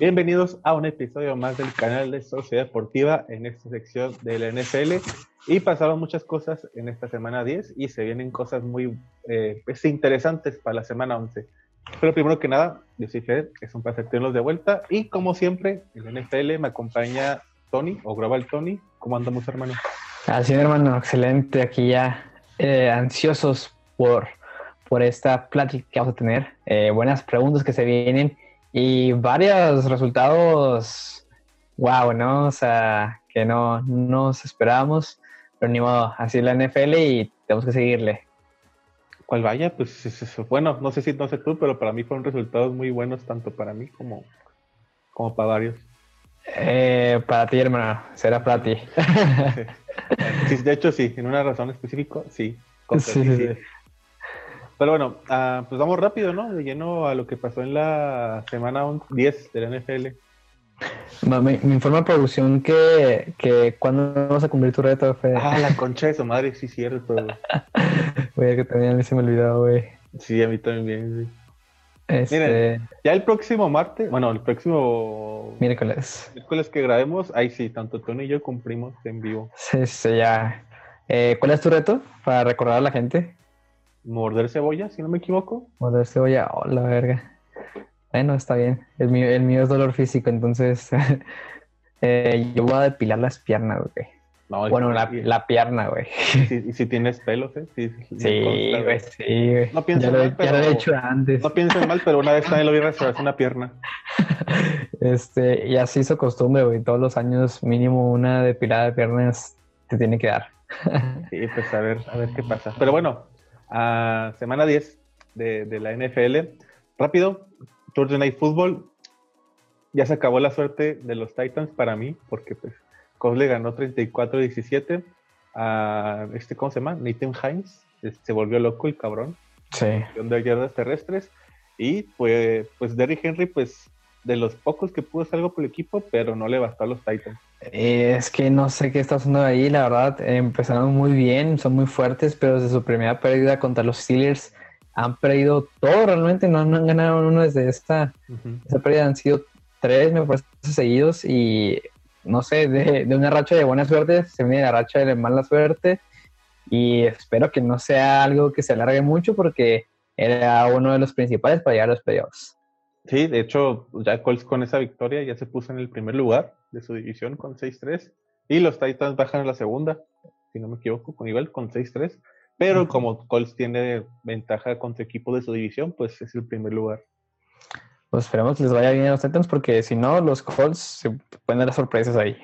Bienvenidos a un episodio más del canal de Sociedad Deportiva en esta sección de la NFL. Y pasaron muchas cosas en esta semana 10 y se vienen cosas muy eh, pues, interesantes para la semana 11. Pero primero que nada, yo soy Fede, es un placer tenerlos de vuelta. Y como siempre, en la NFL me acompaña Tony o Global Tony. ¿Cómo andamos, hermano? Así, hermano, excelente. Aquí ya eh, ansiosos por, por esta plática que vamos a tener. Eh, buenas preguntas que se vienen y varios resultados, wow, ¿no? O sea, que no nos esperábamos, pero ni modo, así la NFL y tenemos que seguirle. ¿Cuál vaya? Pues bueno, no sé si no sé tú, pero para mí fueron resultados muy buenos, tanto para mí como, como para varios. Eh, para ti, hermano, será para ti. de hecho, sí, en una razón específica, sí. sí, sí. Pero bueno, uh, pues vamos rápido, ¿no? De lleno a lo que pasó en la semana 10 de la NFL. Me, informa producción que, que cuando vas a cumplir tu reto, Fede. Ah, la concha de su madre, sí, cierto. Güey, que también a mí se me olvidó, güey. Sí, a mí también, sí. Este... Miren, ya el próximo martes, bueno, el próximo miércoles. Miércoles que grabemos, ahí sí, tanto Tony y yo cumplimos en vivo. Sí, sí, ya. Eh, ¿Cuál es tu reto para recordar a la gente? Morder cebolla, si no me equivoco. Morder cebolla, oh, la verga. Bueno, está bien. El mío, el mío es dolor físico, entonces eh, yo voy a depilar las piernas, güey. bueno, la, la, pierna, güey. ¿Y si, tienes pelos, eh? Sí, güey, sí, güey. No pienses mal, pero... Ya lo he hecho antes. No pienses mal, pero una vez también lo vi una pierna. Este, y así hizo costumbre, güey. Todos los años mínimo una depilada de piernas te tiene que dar. Sí, pues a ver, a ver qué pasa. Pero bueno, a semana 10 de, la NFL. Rápido, Thursday Night Football. Ya se acabó la suerte de los Titans para mí, porque pues le ganó 34-17 a este, ¿cómo se llama? Nathan Hines. Se volvió loco el cabrón. Sí. De yardas terrestres. Y pues, pues Derrick Henry, pues de los pocos que pudo hacer algo por el equipo, pero no le bastó a los Titans. Es que no sé qué está haciendo ahí, la verdad. Empezaron muy bien, son muy fuertes, pero desde su primera pérdida contra los Steelers han perdido todo realmente, no, han ganado uno desde esta, pérdida. Han sido tres, me parece, seguidos y no sé, de, una racha de buena suerte se viene la racha de mala suerte y espero que no sea algo que se alargue mucho porque era uno de los principales para llegar a los playoffs. Sí, de hecho, ya Colts con esa victoria ya se puso en el primer lugar de su división con 6-3 y los Titans bajan a la segunda, si no me equivoco, con nivel con 6-3, pero como Colts tiene ventaja contra equipo de su división, pues es el primer lugar. Pues esperemos que les vaya bien a los Titans porque si no, los Colts se pueden dar sorpresas ahí.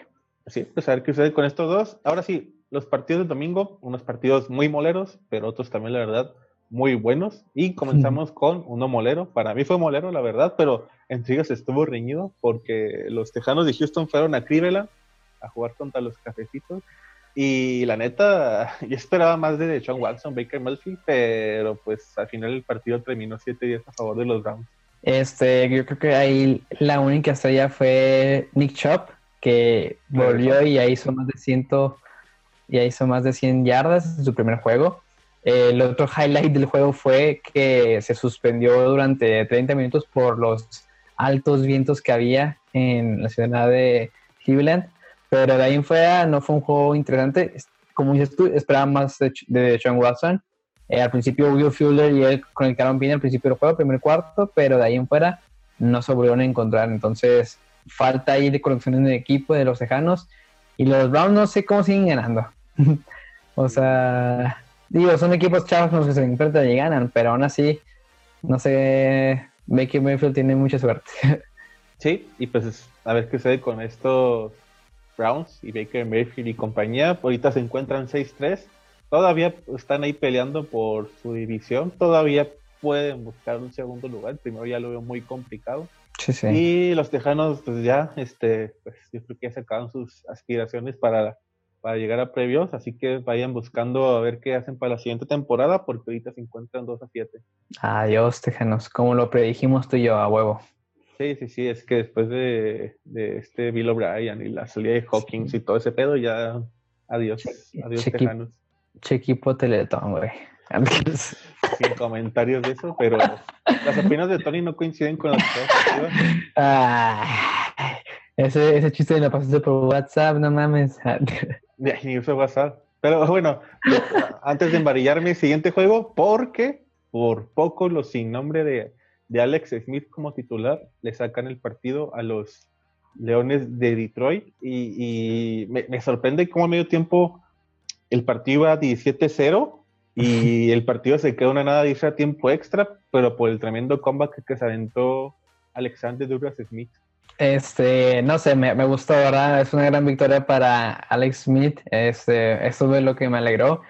Sí, pues a ver qué sucede con estos dos. Ahora sí, los partidos del domingo, unos partidos muy moleros, pero otros también, la verdad, muy buenos. Y comenzamos con uno molero. Para mí fue molero, la verdad, pero en se estuvo reñido porque los Tejanos de Houston fueron a Cleveland a jugar contra los Cafecitos. Y la neta, yo esperaba más de Sean Watson, Baker Mayfield, pero pues al final el partido terminó 7 días a favor de los Browns. Este, yo creo que ahí la única estrella fue Nick Chop, que volvió y ya hizo más de 100, ya hizo más de 100 yardas en su primer juego. El otro highlight del juego fue que se suspendió durante 30 minutos por los altos vientos que había en la ciudad de Cleveland. Pero de ahí en fuera no fue un juego interesante. Como dices tú, esperaba más de, de Sean Watson. Eh, al principio Will Fuller y él conectaron bien al principio del juego, primer cuarto, pero de ahí en fuera no se volvieron a encontrar. Entonces falta ahí de conexiones el equipo de los Tejanos. Y los Browns no sé cómo siguen ganando. o sea, Digo, son equipos chavos los que se enfrentan y ganan, pero aún así, no sé, Baker Mayfield tiene mucha suerte. Sí, y pues a ver qué sucede con estos Browns y Baker Mayfield y compañía. Ahorita se encuentran 6-3. Todavía están ahí peleando por su división. Todavía pueden buscar un segundo lugar. primero ya lo veo muy complicado. Sí, sí. Y los tejanos, pues ya, este, pues yo creo que ya sacaron sus aspiraciones para para llegar a previos, así que vayan buscando a ver qué hacen para la siguiente temporada, porque ahorita se encuentran 2 a 7. Adiós, Tejanos, como lo predijimos tú y yo, a huevo. Sí, sí, sí, es que después de, este Bill O'Brien y la salida de Hawkins y todo ese pedo, ya adiós, adiós, Tejanos. Che equipo Teletón, güey. Sin comentarios de eso, pero las opiniones de Tony no coinciden con las de ah, ese, ese chiste lo pasaste por WhatsApp, no mames. Ni uso WhatsApp. Pero bueno, antes de embarillarme el siguiente juego, porque por poco los sin nombre de, de Alex Smith como titular le sacan el partido a los Leones de Detroit y, me, sorprende cómo a medio tiempo el partido iba 17-0 y el partido se quedó una nada dice a tiempo extra, pero por el tremendo comeback que se aventó Alexander Douglas Smith. Este, no sé, me, gustó, ¿verdad? Es una gran victoria para Alex Smith. Este, eso es lo que me alegró.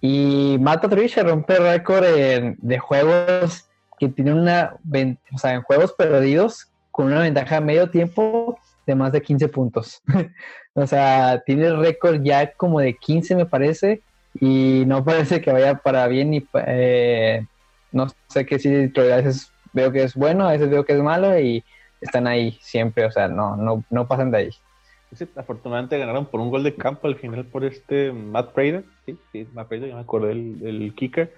Y Matt Patricia rompe récord de juegos que tiene una, o sea, en juegos perdidos con una ventaja a medio tiempo de más de 15 puntos. o sea, tiene el récord ya como de 15 me parece y no parece que vaya para bien y eh, no sé qué si veces veo que es bueno, a veces veo que es malo y están ahí siempre, o sea, no, no, no pasan de ahí. afortunadamente ganaron por un gol de campo al final por este Matt Prater, sí, sí, Matt Prater, ya me acordé del, kicker.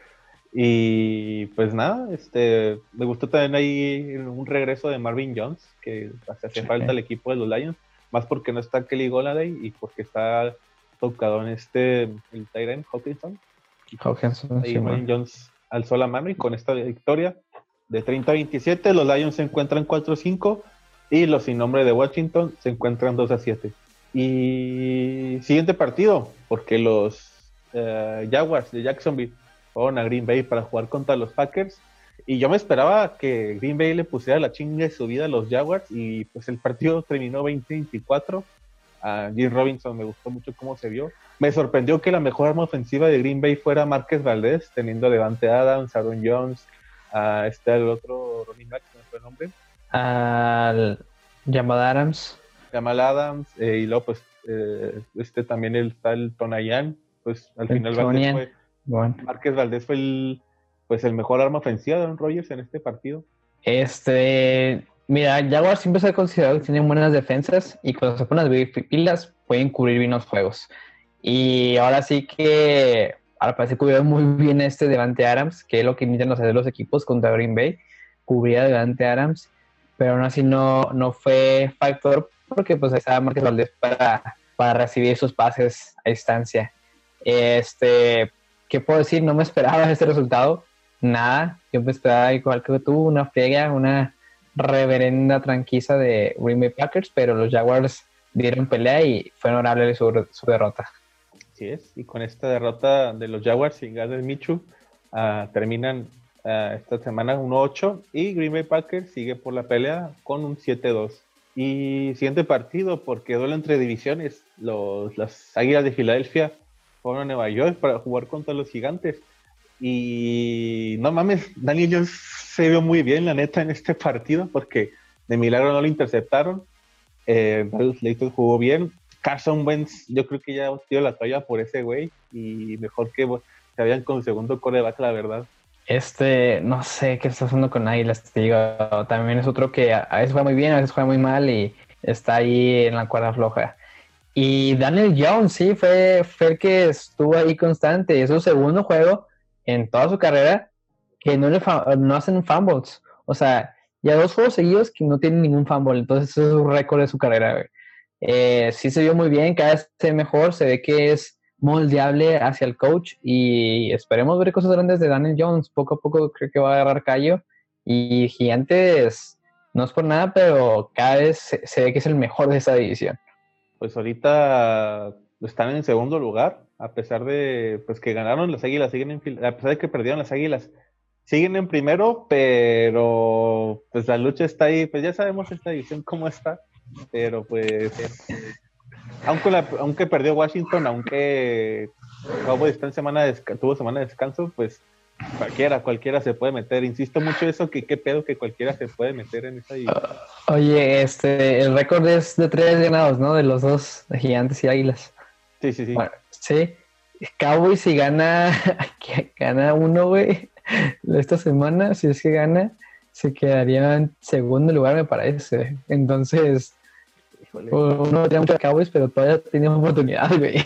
Y pues nada, este, me gustó también ahí un regreso de Marvin Jones, que hace falta el equipo de los Lions, más porque no está Kelly Goladay y porque está tocado en este, el Tyrant Hawkinson. Hawkinson, y Marvin Jones alzó la mano y con esta victoria de 30-27, los Lions se encuentran 4-5 y los sin nombre de Washington se encuentran 2-7. Y siguiente partido, porque los eh, Jaguars de Jacksonville fueron a Green Bay para jugar contra los Packers. Y yo me esperaba que Green Bay le pusiera la chinga de su vida a los Jaguars y pues el partido terminó 20-24. A Jim Robinson me gustó mucho cómo se vio. Me sorprendió que la mejor arma ofensiva de Green Bay fuera Márquez Valdés, teniendo Devante Adams, Aaron Jones, a este el otro running back, no fue el nombre. Al Jamal Adams. Jamal Adams, eh, y luego pues eh, este también el tal Tonayan, pues al final Valdés fue, bueno. Márquez Valdés fue el pues el mejor arma ofensiva de Aaron Rodgers en este partido. Este, mira, Jaguar siempre se ha considerado que tienen buenas defensas y cuando se ponen las pilas pueden cubrir bien los juegos. Y ahora sí que ahora parece que cubrió muy bien este Devante Adams, que es lo que intentan hacer los equipos contra Green Bay, cubría Devante Adams, pero aún así no, no fue factor porque pues estaba Márquez Valdés para, para recibir esos pases a distancia. Este, ¿qué puedo decir? No me esperaba este resultado, nada, yo me esperaba igual que tú, una friega, una reverenda tranquisa de Green Bay Packers, pero los Jaguars dieron pelea y fue honorable su, su derrota. Y con esta derrota de los Jaguars sin Gardner Michu, ah, terminan ah, esta semana 1-8 y Green Bay Packers sigue por la pelea con un 7-2. Y siguiente partido, porque duele entre divisiones, los, las Águilas de Filadelfia fueron a Nueva York para jugar contra los Gigantes. Y no mames, Daniel Jones se vio muy bien, la neta, en este partido, porque de milagro no lo interceptaron. Eh, Leighton jugó bien, Carson Wentz, yo creo que ya dio la toalla por ese güey y mejor que se habían con segundo coreback, la verdad. Este, no sé qué está haciendo con Águilas, te digo. También es otro que a veces juega muy bien, a veces juega muy mal y está ahí en la cuerda floja. Y Daniel Jones, sí, fue, el que estuvo ahí constante. Es su segundo juego en toda su carrera que no, le no hacen fumbles. O sea, ya dos juegos seguidos que no tienen ningún fumble. Entonces, ese es un récord de su carrera, güey. Eh, sí se vio muy bien, cada vez se ve mejor, se ve que es moldeable hacia el coach y esperemos ver cosas grandes de Daniel Jones. Poco a poco creo que va a agarrar callo y Gigantes no es por nada, pero cada vez se, ve que es el mejor de esa división. Pues ahorita están en segundo lugar, a pesar de pues que ganaron las Águilas, siguen en, a pesar de que perdieron las Águilas, siguen en primero, pero pues la lucha está ahí, pues ya sabemos esta división cómo está. Pero pues, aunque, aunque perdió Washington, aunque semana tuvo semana de descanso, pues cualquiera, cualquiera se puede meter. Insisto mucho eso, que qué pedo que cualquiera se puede meter en esa Oye, este, el récord es de tres ganados, ¿no? De los dos, gigantes y águilas. Sí, sí, sí. sí. Cowboys si gana, gana uno, güey, esta semana, si es que gana, se quedaría en segundo lugar, me parece. Entonces, uno tiene muchos Cowboys, pero todavía tiene oportunidad, güey.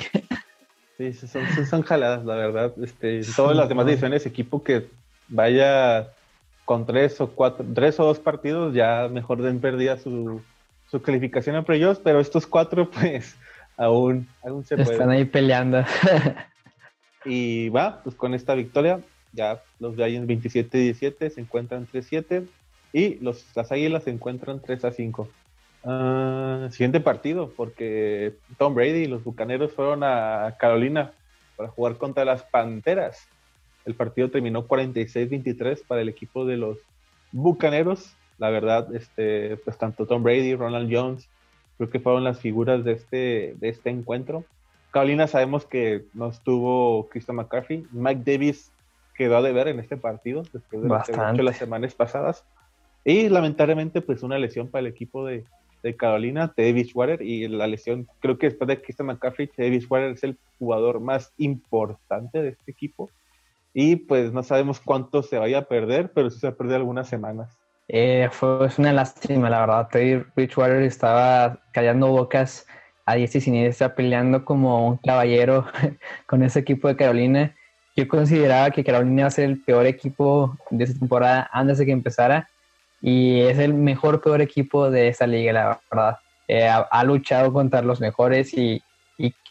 Sí, son, son, jaladas, la verdad. Este, todas las demás divisiones, equipo que vaya con tres o cuatro, tres o dos partidos, ya mejor den perdida su, su calificación a playoffs, pero estos cuatro, pues, aún, aún se Están ahí peleando. y va, pues con esta victoria, ya los Giants 27-17 se encuentran 3-7 y los, las Águilas se encuentran 3-5. Ah, siguiente partido, porque Tom Brady y los Bucaneros fueron a Carolina para jugar contra las Panteras. El partido terminó 46-23 para el equipo de los Bucaneros. La verdad, este, pues tanto Tom Brady, Ronald Jones, creo que fueron las figuras de este, de este encuentro. Carolina sabemos que no estuvo Christian McCarthy. Mike Davis quedó a deber en este partido después de lo las semanas pasadas. Y lamentablemente, pues una lesión para el equipo de, de Carolina, Davis Water, y la lesión, creo que después de Christian McCaffrey, Davis Water es el jugador más importante de este equipo. Y pues no sabemos cuánto se vaya a perder, pero sí se ha perdido algunas semanas. Eh, fue una lástima, la verdad. Teddy Bridgewater estaba callando bocas a diestra y siniestra, peleando como un caballero con ese equipo de Carolina. Yo consideraba que Carolina iba a ser el peor equipo de esta temporada antes de que empezara y es el mejor, peor equipo de esta liga, la verdad. Eh, ha, luchado contra los mejores y,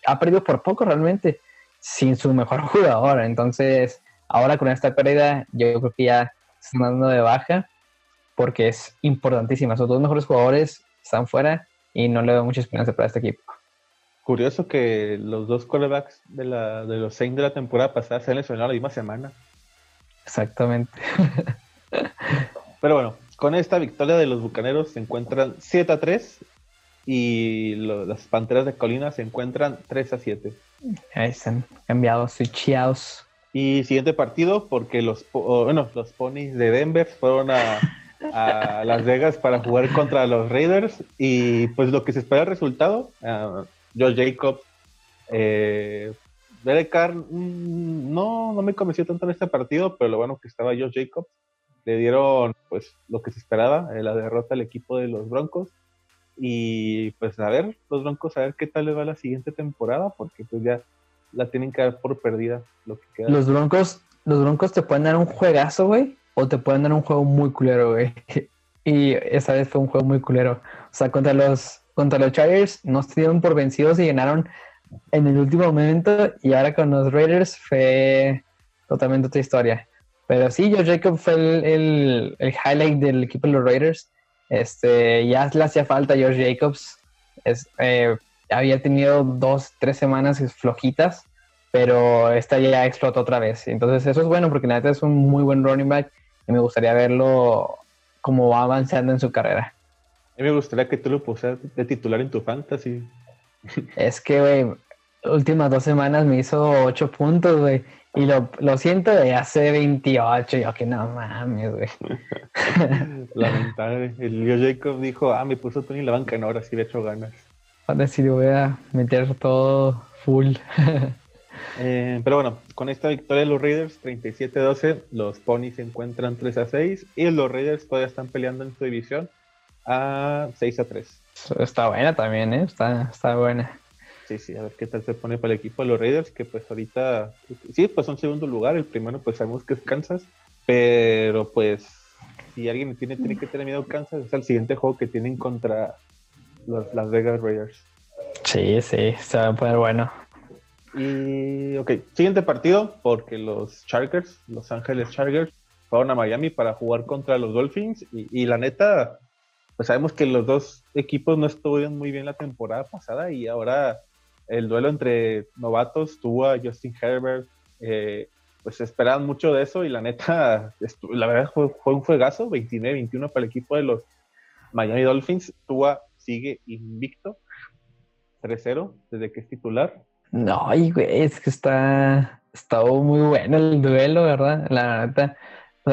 ha perdido por poco realmente, sin su mejor jugador. Entonces, ahora con esta pérdida, yo creo que ya están dando de baja porque es importantísima. Sus dos mejores jugadores están fuera y no le doy mucha esperanza para este equipo. Curioso que los dos quarterbacks de, la, de los Saints de la temporada pasada se han lesionado la misma semana. Exactamente. Pero bueno, con esta victoria de los Bucaneros se encuentran 7 a 3 y las Panteras de Colina se encuentran 3 a 7. Ahí están cambiados, switchados. Y siguiente partido, porque los, bueno, los ponis de Denver fueron a, Las Vegas para jugar contra los Raiders y pues lo que se espera el resultado, uh, Josh Jacobs, eh, mm, no, no me convenció tanto en este partido, pero lo bueno que estaba Josh Jacobs le dieron pues lo que se esperaba, eh, la derrota al equipo de los Broncos. Y pues a ver, los Broncos, a ver qué tal les va la siguiente temporada, porque pues ya la tienen que dar por perdida lo que queda. Los Broncos, los Broncos te pueden dar un juegazo, güey, o te pueden dar un juego muy culero, güey. Y esa vez fue un juego muy culero. O sea, contra los, contra los Chargers no se dieron por vencidos y ganaron en el último momento. Y ahora con los Raiders fue totalmente otra historia. Pero sí, Josh Jacobs fue el, el, highlight del equipo de los Raiders. Este, ya le hacía falta a Josh Jacobs. Es, eh, había tenido dos, tres semanas flojitas, pero esta ya explotó otra vez. Entonces eso es bueno porque la es un muy buen running back y me gustaría verlo como va avanzando en su carrera. A mí me gustaría que tú lo pusieras de titular en tu fantasy. Es que, güey, últimas dos semanas me hizo ocho puntos, güey. Y lo, lo siento de hace 28, yo que no mames, güey. Lamentable. El Leo Jacob dijo, ah, me puso Tony en la banca, no, ahora sí le hecho ganas. Ahora sí le voy a meter todo full. Eh, pero bueno, con esta victoria de los Raiders, 37-12, los Ponies se encuentran 3-6 y los Raiders todavía están peleando en su división a 6-3. Está buena también, ¿eh? Está, está buena. Sí, sí, a ver qué tal se pone para el equipo de los Raiders, que pues ahorita, sí, pues son segundo lugar, el primero pues sabemos que es Kansas, pero pues si alguien tiene, tiene que tener miedo a Kansas, es el siguiente juego que tienen contra los Las Vegas Raiders. Sí, sí, se va a poner bueno. Y, ok, siguiente partido, porque los Chargers, Los Ángeles Chargers, fueron a Miami para jugar contra los Dolphins, y, y la neta, pues sabemos que los dos equipos no estuvieron muy bien la temporada pasada, y ahora el duelo entre novatos, Tua, Justin Herbert, eh, pues esperaban mucho de eso y la neta, la verdad fue, un juegazo, 29-21 para el equipo de los Miami Dolphins. Tua sigue invicto, 3-0 desde que es titular. No, güey, es que está, está muy bueno el duelo, ¿verdad? La neta,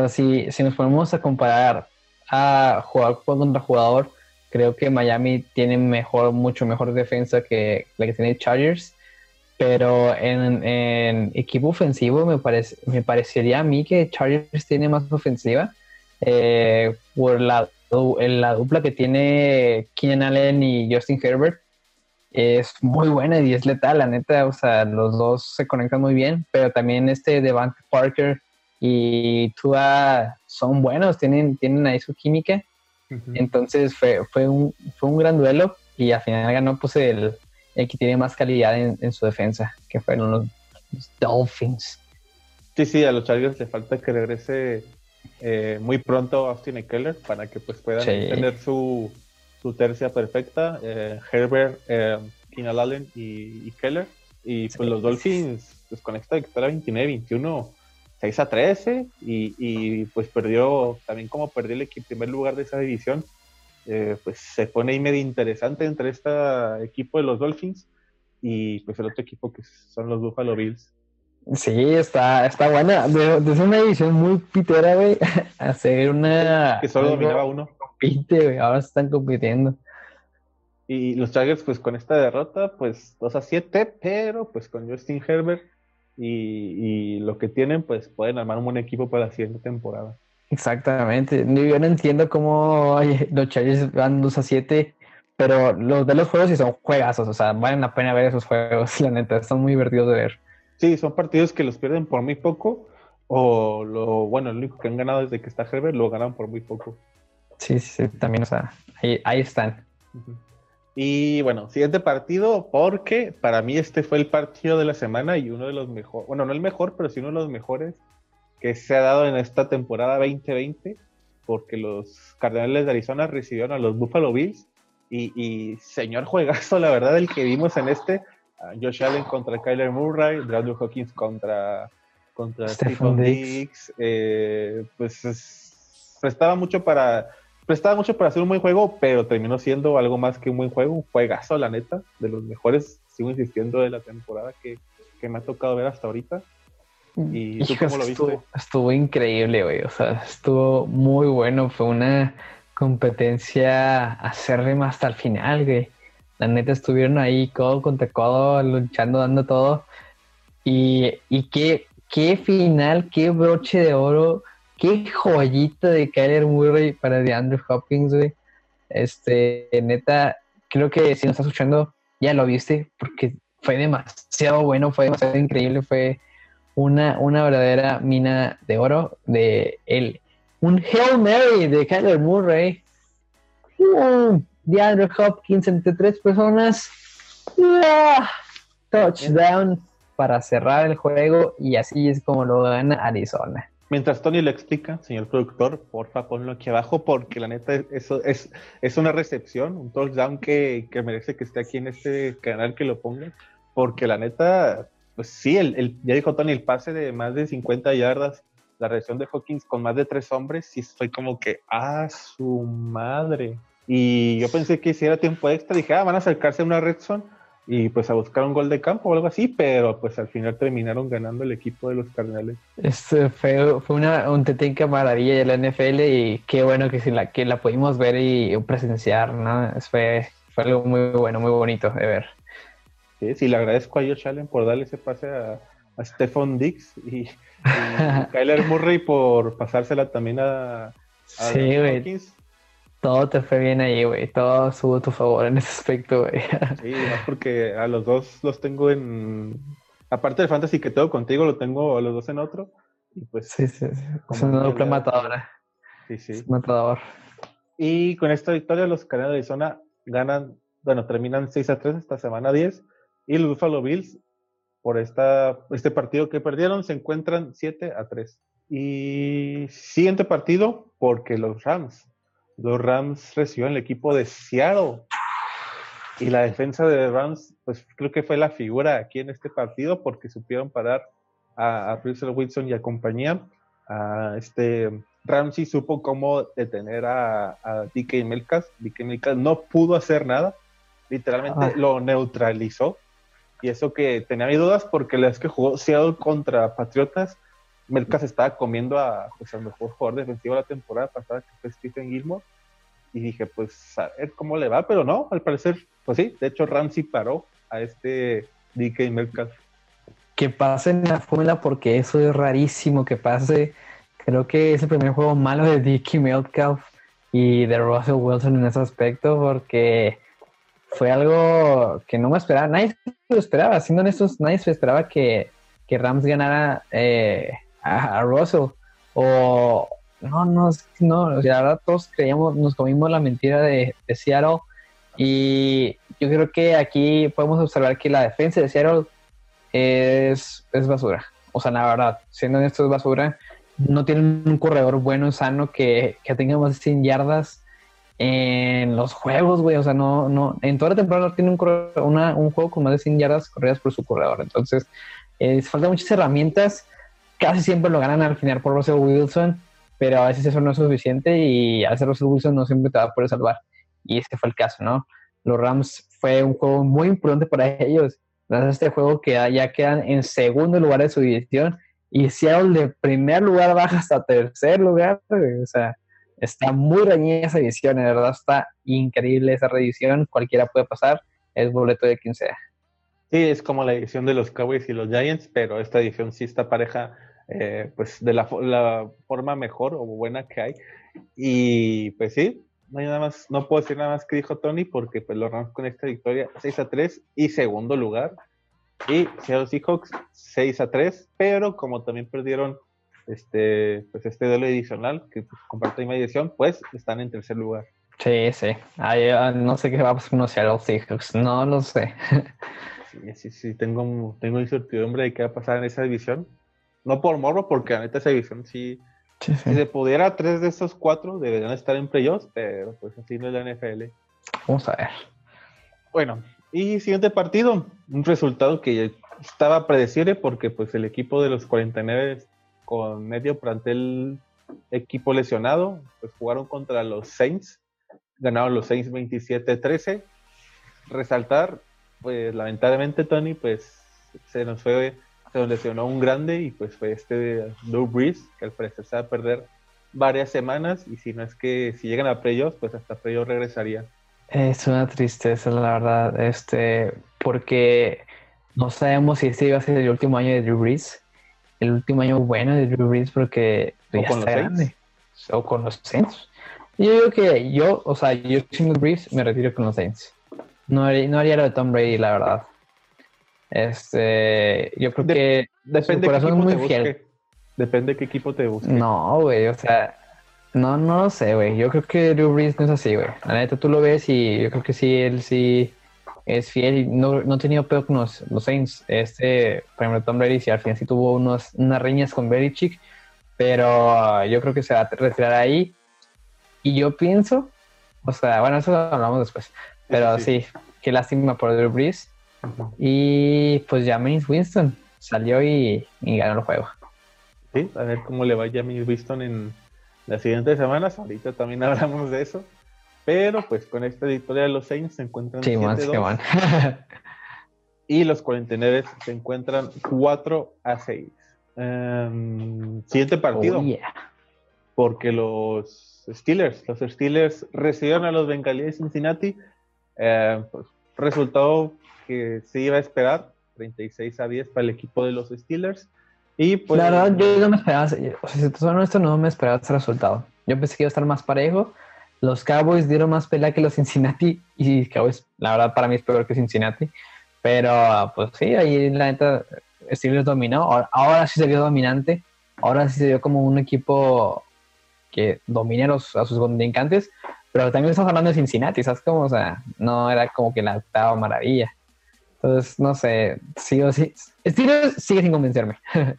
si, si nos ponemos a comparar a jugar contra jugador, Creo que Miami tiene mejor, mucho mejor defensa que la que tiene Chargers. Pero en, equipo ofensivo me, parece, me parecería a mí que Chargers tiene más ofensiva. Eh, por la, la dupla que tiene Keenan Allen y Justin Herbert. es muy buena y es letal, la neta. O sea, los dos se conectan muy bien, pero también este Devante Parker y Tua son buenos, tienen, tienen ahí su química. Entonces fue, fue, un, fue un gran duelo y al final ganó pues el, el que tiene más calidad en, su defensa, que fueron los, Dolphins. Sí, sí, a los Chargers le falta que regrese eh, muy pronto Austin Eckler para que pues puedan tener su, su tercia perfecta, eh, Herbert, eh, Keenan Allen y, Keller. Y pues los Dolphins, pues con esta victoria 29-21, 6 a 13, y, y, pues perdió, también como perdió el primer lugar de esa división, eh, pues se pone ahí medio interesante entre este equipo de los Dolphins y pues el otro equipo que son los Buffalo Bills. Sí, está, está buena. Desde una división muy pitera, güey, a ser una... Que solo dominaba uno. Compite, güey, ahora están compitiendo. Y los Chargers, pues con esta derrota, pues 2 a 7, pero pues con Justin Herbert y, y lo que tienen, pues pueden armar un buen equipo para la siguiente temporada. Exactamente. Yo no entiendo cómo los Chargers van 2 a 7, pero los de los juegos sí son juegazos, o sea, valen la pena ver esos juegos, la neta, son muy divertidos de ver. Sí, son partidos que los pierden por muy poco, o lo bueno, el único que han ganado desde que está Herbert lo ganan por muy poco. Sí, sí, también, o sea, ahí, están. Y bueno, siguiente partido, porque para mí este fue el partido de la semana y uno de los mejores, bueno, no el mejor, pero sí uno de los mejores que se ha dado en esta temporada 2020, porque los Cardenales de Arizona recibieron a los Buffalo Bills y, señor juegazo, la verdad, el que vimos en este, Josh Allen contra Kyler Murray, Andrew Hawkins contra, contra Stephen Diggs, eh, pues prestaba mucho para prestaba mucho para hacer un buen juego, pero terminó siendo algo más que un buen juego, un juegazo, la neta, de los mejores, sigo insistiendo, de la temporada que, que me ha tocado ver hasta ahorita. ¿Y tú cómo lo viste? Estuvo, increíble, güey. O sea, estuvo muy bueno. Fue una competencia acérrima hasta el final, güey. La neta estuvieron ahí codo contra codo, luchando, dando todo. Y, y qué, qué final, qué broche de oro, qué joyita de Kyler Murray para de Andrew Hopkins, güey. Este, neta, creo que si nos estás escuchando, ya lo viste, porque fue demasiado bueno, fue demasiado increíble, fue una, una verdadera mina de oro de él. Un Hail Mary de Kyler Murray. de Andrew Hopkins entre tres personas. touchdown para cerrar el juego y así es como lo gana Arizona. Mientras Tony le explica, señor productor, porfa ponlo aquí abajo porque la neta eso es, es una recepción, un touchdown que, que merece que esté aquí en este canal que lo ponga, porque la neta pues sí, el, ya dijo Tony, el pase de más de 50 yardas, la reacción de Hawkins con más de tres hombres, sí fue como que, ah, su madre. Y yo pensé que si era tiempo extra, dije, ah, van a acercarse a una red zone y pues a buscar un gol de campo o algo así, pero pues al final terminaron ganando el equipo de los Cardenales. Este fue, fue una un tetenca maravilla de la NFL y qué bueno que, la, que la pudimos ver y presenciar, ¿no? Fue, fue algo muy bueno, muy bonito de ver. Sí, le agradezco a Josh Allen por darle ese pase a, a Stephon Dix y, Kyler Murray por pasársela también a, sí, güey. Todo te fue bien ahí, güey. Todo subo a tu favor en ese aspecto, güey. Sí, más porque a los dos los tengo en. Aparte del fantasy que tengo contigo, lo tengo a los dos en otro. Y pues. Sí, sí, sí. Es una dupla matadora. Sí, sí. matador. Y con esta victoria, los Canadiens de Arizona ganan, bueno, terminan 6 a 3 esta semana 10 y los Buffalo Bills, por esta, este partido que perdieron, se encuentran 7 a 3. Y siguiente partido, porque los Rams, los Rams recibieron el equipo de Seattle. Y la defensa de Rams, pues creo que fue la figura aquí en este partido porque supieron parar a, a Wilson y a compañía. A este Ramsey supo cómo detener a, a DK Melcas. DK Melcas no pudo hacer nada, literalmente ah. lo neutralizó. Y eso que tenía mis dudas porque la vez que jugó Seattle contra Patriotas, Melcas estaba comiendo a pues, el mejor jugador defensivo de la temporada pasada, que fue Stephen Gilmore. Y dije, pues a ver cómo le va, pero no, al parecer, pues sí, de hecho Ramsey paró a este DK Melcas. Que pase en la fórmula porque eso es rarísimo que pase. Creo que es el primer juego malo de DK Metcalf y de Russell Wilson en ese aspecto porque fue algo que no me esperaba, nadie lo esperaba, siendo honestos, nadie se esperaba que, que Rams ganara eh, a, Russell. O no, no, no, la verdad todos creíamos, nos comimos la mentira de, Seattle. Y yo creo que aquí podemos observar que la defensa de Seattle es, es basura. O sea, la verdad, siendo honestos, es basura. No tienen un corredor bueno, sano, que, que tenga más de 100 yardas en los juegos, güey. O sea, no, no, en toda la temporada tiene un, un juego con más de 100 yardas corridas por su corredor. Entonces, eh, faltan muchas herramientas. Casi siempre lo ganan al final por Russell Wilson, pero a veces eso no es suficiente y a veces Russell Wilson no siempre te va a poder salvar. Y este fue el caso, ¿no? Los Rams fue un juego muy importante para ellos. Gracias este juego que ya quedan en segundo lugar de su división y Seattle de primer lugar baja hasta tercer lugar. O sea, Está muy reñida esa edición, de verdad está increíble esa reedición, cualquiera puede pasar, es boleto de quien sea. Sí, es como la edición de los Cowboys y los Giants, pero esta edición sí está pareja, eh, pues de la, forma mejor o buena que hay. Y pues sí, no hay nada más, no puedo decir nada más que dijo Tony, porque pues lo Rams con esta victoria 6 a 3 y segundo lugar. Y Seattle Seahawks 6 a 3, pero como también perdieron este, pues este duelo adicional que pues, comparte mi edición, pues están en tercer lugar. Sí, sí. Ah, no sé qué va a pasar con los Seahawks, no lo sé. Sí, sí, sí, tengo, tengo incertidumbre de qué va a pasar en esa división. No por morro, porque la neta esa división sí, Si se pudiera, tres de esos cuatro deberían estar en playoffs, pero pues así no es la NFL. Vamos a ver. Bueno, y siguiente partido, un resultado que estaba predecible porque pues el equipo de los 49 con medio plantel equipo lesionado, pues jugaron contra los Saints, ganaron los Saints 27-13. Resaltar, pues lamentablemente Tony, pues se nos fue, se lesionó un grande y pues fue este Drew Brees, que al parecer se va a perder varias semanas y si no es que si llegan a playoffs, pues hasta playoffs regresaría. Es una tristeza, la verdad, este, porque no sabemos si este iba a ser el último año de Drew Brees el último año bueno de Drew Brees porque o con los grande. O con los Saints. Yo digo que yo, o sea, yo sin Brees me retiro con los Saints. No haría, no haría lo de Tom Brady, la verdad. Este, yo creo que depende de qué equipo muy te fiel. Depende de qué equipo te busque. No, güey, o sea, no, no lo sé, güey. Yo creo que Drew Brees no es así, güey. La neta, tú lo ves y yo creo que sí, él sí es fiel no, no ha tenido peor con los, Saints. Este, por ejemplo, Tom Brady, sí, al final sí tuvo unos, unas riñas con Belichick, pero yo creo que se va a retirar ahí. Y yo pienso, o sea, bueno, eso lo hablamos después, pero sí, qué lástima por Drew Brees. Y pues James Winston salió y, ganó el juego. Sí, a ver cómo le va James Winston en las siguientes semanas. Ahorita también hablamos de eso. Pero pues con esta victoria de los Saints se encuentran sí, más que y los 49 se encuentran 4 a 6. Em, siguiente partido. Oh, porque los Steelers, los Steelers recibieron a los Bengalíes de Cincinnati. Em, pues, resultado que se iba a esperar, 36 a 10 para el equipo de los Steelers. Y pues, la verdad, yo no me esperaba, o sea, si te honesto, no me esperaba ese resultado. Yo pensé que iba a estar más parejo los Cowboys dieron más pelea que los Cincinnati y Cowboys, la verdad, para mí es peor que Cincinnati. Pero, pues sí, ahí la neta, Steelers dominó. Ahora, sí se vio dominante. Ahora sí se vio como un equipo que domine a, sus contrincantes. Pero también estamos hablando de Cincinnati, ¿sabes cómo? O sea, no era como que la octava maravilla. Entonces, no sé, sí o sí. Steelers sigue sin convencerme.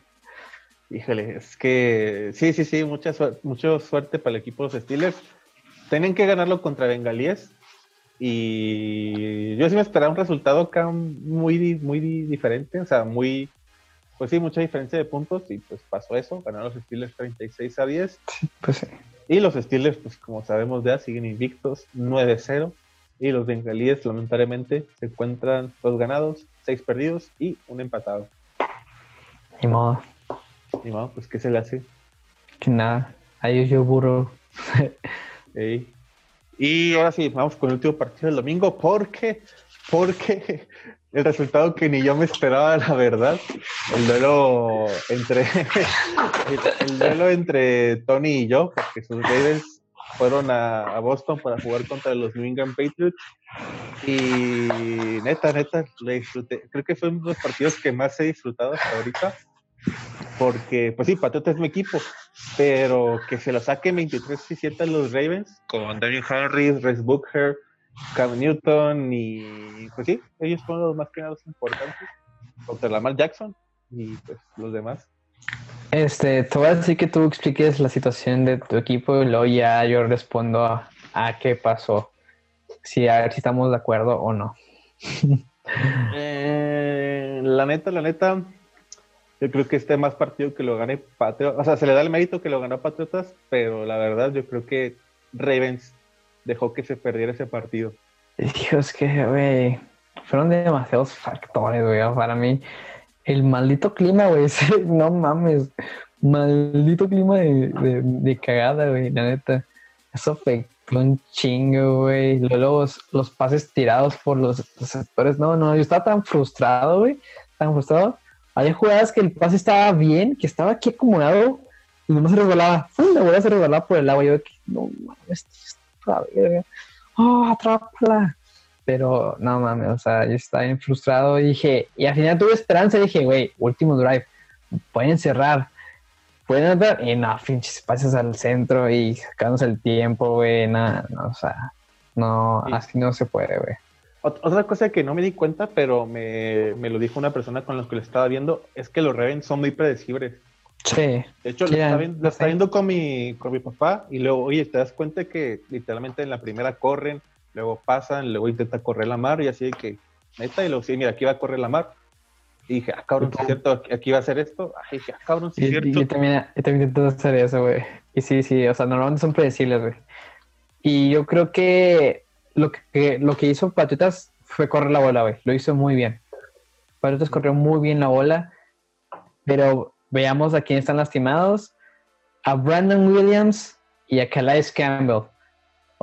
Híjole, es que sí, sí, sí, mucha, mucha suerte para el equipo de los Steelers tienen que ganarlo contra Bengalíes. Y yo sí me esperaba un resultado acá muy, muy diferente, o sea, muy, pues sí, mucha diferencia de puntos y pues pasó eso, ganaron los Steelers 36 a 10. Pues sí. Y los Steelers, pues como sabemos ya, siguen invictos 9-0 y los bengalíes lamentablemente se encuentran dos ganados, seis perdidos y un empatado. Ni modo. Ni modo, pues ¿qué se le hace? Que nada, ahí yo burro. Y ahora sí, vamos con el último partido del domingo, porque, porque el resultado que ni yo me esperaba, la verdad, el duelo entre, el, duelo entre Tony y yo, porque sus Ravens fueron a, Boston para jugar contra los New England Patriots. Y neta, neta, le disfruté. Creo que fue uno de los partidos que más he disfrutado hasta ahorita. Porque, pues sí, Patriotas es mi equipo, pero que se lo saquen 23 y 7 a los Ravens con Daniel Harris, Rex Booker, Cam Newton y, pues sí, ellos fueron los más que importantes contra Lamar Jackson y pues los demás. Este, te voy a decir que tú expliques la situación de tu equipo y luego ya yo respondo a, qué pasó. Si a ver si estamos de acuerdo o no. Eh, la neta, la neta, yo creo que este más partido que lo gane Patriotas. O sea, se le da el mérito que lo ganó Patriotas, pero la verdad yo creo que Ravens dejó que se perdiera ese partido. Dios, que, güey, fueron demasiados factores, güey, para mí. El maldito clima, güey, no mames. Maldito clima de, cagada, güey, la neta. Eso afectó un chingo, güey. Luego los, pases tirados por los, sectores. No, no, yo estaba tan frustrado, güey. Tan frustrado. Había jugadas que el pase estaba bien, que estaba aquí acomodado y no se resbalaba. La bola se resbalaba por el agua. Yo, no mames, esta Oh, atrápala pero no mames, o sea, yo estaba bien frustrado y dije, y al final tuve esperanza y dije, güey, último drive, pueden cerrar, pueden entrar, y no, pinches pases al centro y sacándose el tiempo, güey, nada, no, o sea, no, así no se puede, güey. Otra cosa que no me di cuenta, pero me, me, lo dijo una persona con la que lo estaba viendo, es que los Ravens son muy predecibles. Sí. De hecho, lo, está viendo, lo está viendo, con mi, con mi papá y luego, oye, te das cuenta que literalmente en la primera corren, luego pasan, luego intenta correr la mar y así de que, neta, y luego sí, mira, aquí va a correr la mar. Y dije, ah, cabrón, es cierto, aquí va a hacer esto. Ay, dije, ah, cabrón, sí es cierto. Yo también, yo también intento hacer eso, güey. Y sí, sí, o sea, normalmente son predecibles, güey. Y yo creo que lo que, lo que hizo Patriotas fue correr la bola, güey. Lo hizo muy bien. Patriotas corrió muy bien la bola, pero veamos a quién están lastimados. A Brandon Williams y a Calais Campbell.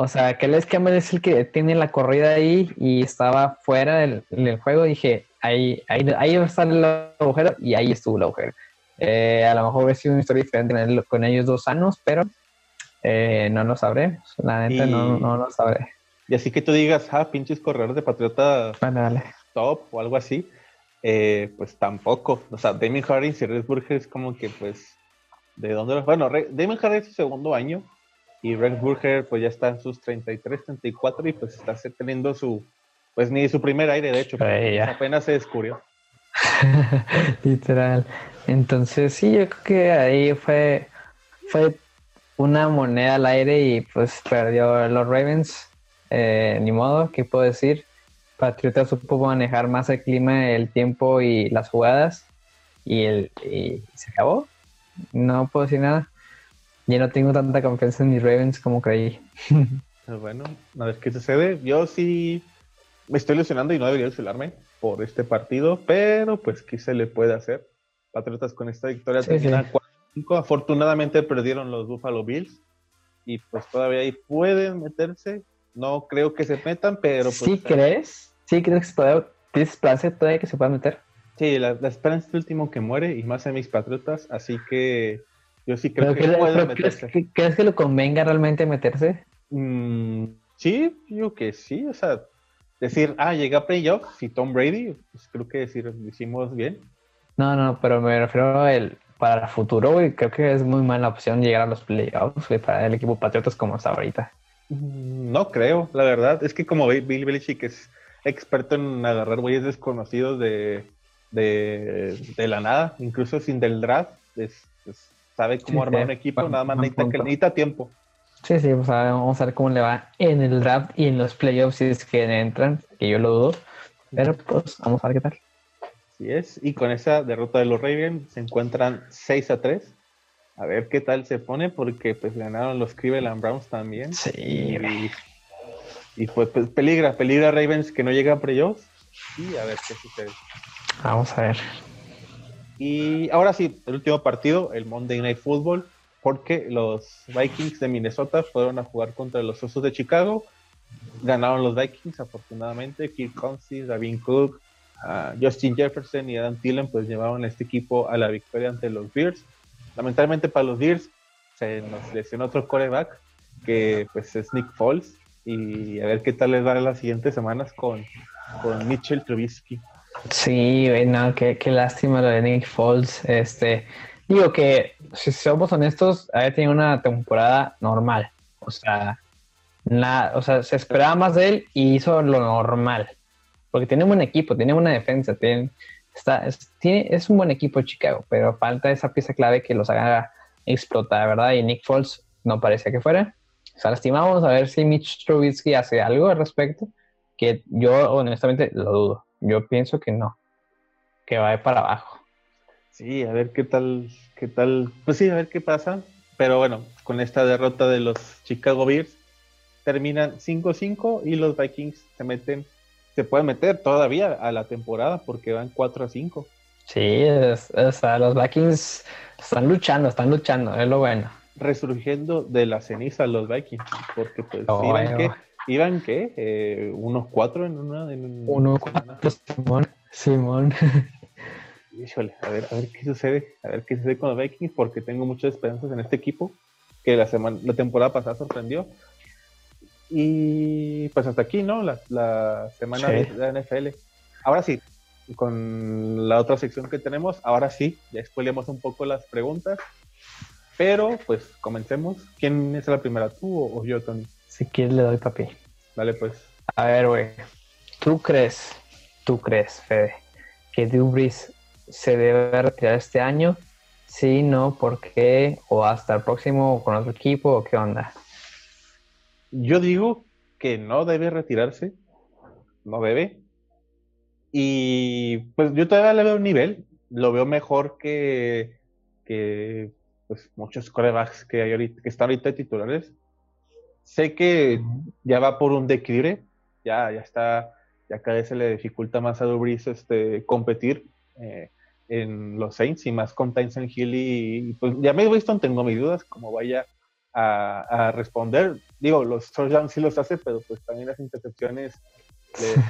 O sea, que el Campbell es el que tiene la corrida ahí y estaba fuera del, juego. Dije, ahí, ahí, ahí está el agujero y ahí estuvo el agujero. Eh, a lo mejor hubiera sido una historia diferente con ellos dos años, pero eh, no lo sabré. La neta, no, no, lo sabré. Y así que tú digas, ah, pinches corredores de Patriota top o algo así, eh, pues tampoco. O sea, Damien Harris y Red es como que, pues, ¿de dónde? Bueno, Damien Harris es su segundo año y Burger pues ya está en sus 33, 34 y pues está teniendo su, pues ni su primer aire de hecho, pues, apenas se descubrió. Literal. Entonces sí, yo creo que ahí fue, fue una moneda al aire y pues perdió los Ravens. Eh, ni modo, ¿qué puedo decir? Patriota supo manejar más el clima, el tiempo y las jugadas y, el, y se acabó. No puedo decir nada. Ya no tengo tanta confianza en mis Ravens como creí. Pues bueno, a ver qué sucede. Yo sí me estoy ilusionando y no debería ilusionarme por este partido, pero pues qué se le puede hacer. Patriotas con esta victoria terminan 4-5. Afortunadamente perdieron los Buffalo Bills y pues todavía ahí pueden meterse. No creo que se metan, pero pues, ¿Sí crees? ¿Sí crees que se puede, tienes todavía que se pueda meter? Sí, la, la esperanza es el último que muere y más en mis Patriotas, así que yo sí creo que, puede meterse. ¿crees que, lo convenga realmente meterse? Mm, sí, yo que sí. O sea, decir, ah, llega a playoffs y Tom Brady, pues creo que decir, lo hicimos bien. No, no, pero me refiero el, para el futuro, güey. Creo que es muy mala opción llegar a los playoffs, para el equipo Patriotas como está ahorita. Mm, no creo, la verdad. Es que como Bill Belichick es experto en agarrar güeyes desconocidos de, de, de la nada, incluso sin del draft, es, sabe cómo armar un equipo, nada más necesita, que necesita tiempo. Sí, sí, vamos a ver cómo le va en el draft y en los playoffs si es que entran, que yo lo dudo. Pero pues vamos a ver qué tal. Así es, y con esa derrota de los Ravens se encuentran 6 a 3. A ver qué tal se pone, porque pues ganaron los Cleveland Browns también. Sí. Y, y pues, pues, peligra, peligra Ravens que no llega a playoffs. Y a ver qué sucede. Vamos a ver. Y ahora sí, el último partido, el Monday Night Football, porque los Vikings de Minnesota fueron a jugar contra los Osos de Chicago. Ganaron los Vikings, afortunadamente. Kirk Cousins, Davin Cook, Justin Jefferson y Adam Thielen pues llevaron a este equipo a la victoria ante los Bears. Lamentablemente para los Bears se nos lesionó otro coreback que pues es Nick Foles y a ver qué tal les va las siguientes semanas con, con Mitchell Trubisky. Sí, no, qué, qué lástima lo de Nick Foles. Este, digo que, si somos honestos, había tenido una temporada normal. O sea, nada, o sea, se esperaba más de él y hizo lo normal. Porque tiene un buen equipo, tiene una defensa, tiene, está, es, tiene, es un buen equipo Chicago, pero falta esa pieza clave que los haga explotar, ¿verdad? Y Nick Foles no parecía que fuera. O sea, lastimamos a ver si Mitch Trubisky hace algo al respecto, que yo honestamente lo dudo. Yo pienso que no, que va para abajo. Sí, a ver qué tal, qué tal, pues sí, a ver qué pasa. Pero bueno, con esta derrota de los Chicago Bears, terminan 5-5 y los Vikings se meten, se pueden meter todavía a la temporada porque van 4 5. Sí, o sea, los Vikings están luchando, están luchando, es lo bueno. Resurgiendo de la ceniza los Vikings, porque pues iban, que, iban que eh, unos cuatro en una. En Uno cuatro, Simón. Simón. Híjole, a ver, a ver qué sucede, a ver qué sucede con los Vikings, porque tengo muchas esperanzas en este equipo, que la semana, la temporada pasada sorprendió. Y pues hasta aquí, ¿no? La, la semana de la NFL. Ahora sí, con la otra sección que tenemos, ahora sí, ya expoliamos un poco las preguntas. Pero pues comencemos. ¿Quién es la primera, tú o, yo, Tony? Si quieres le doy papi. Dale pues. A ver, güey. ¿Tú crees, tú crees, Fede, que Drew se debe retirar este año? Sí, no, ¿por qué? ¿O hasta el próximo con otro equipo? ¿O qué onda? Yo digo que no debe retirarse. No debe. Y pues yo todavía le veo un nivel. Lo veo mejor que, que pues, muchos corebacks que, hay ahorita, que están ahorita titulares. Sé que ya va por un declive. Ya, ya está. Ya cada vez se le dificulta más a Dubris este, competir. Eh, en los Saints y más con Tyson Hill y, pues ya me he visto, tengo mis dudas cómo vaya a, responder. Digo, los touchdowns sí los hace, pero pues también las intercepciones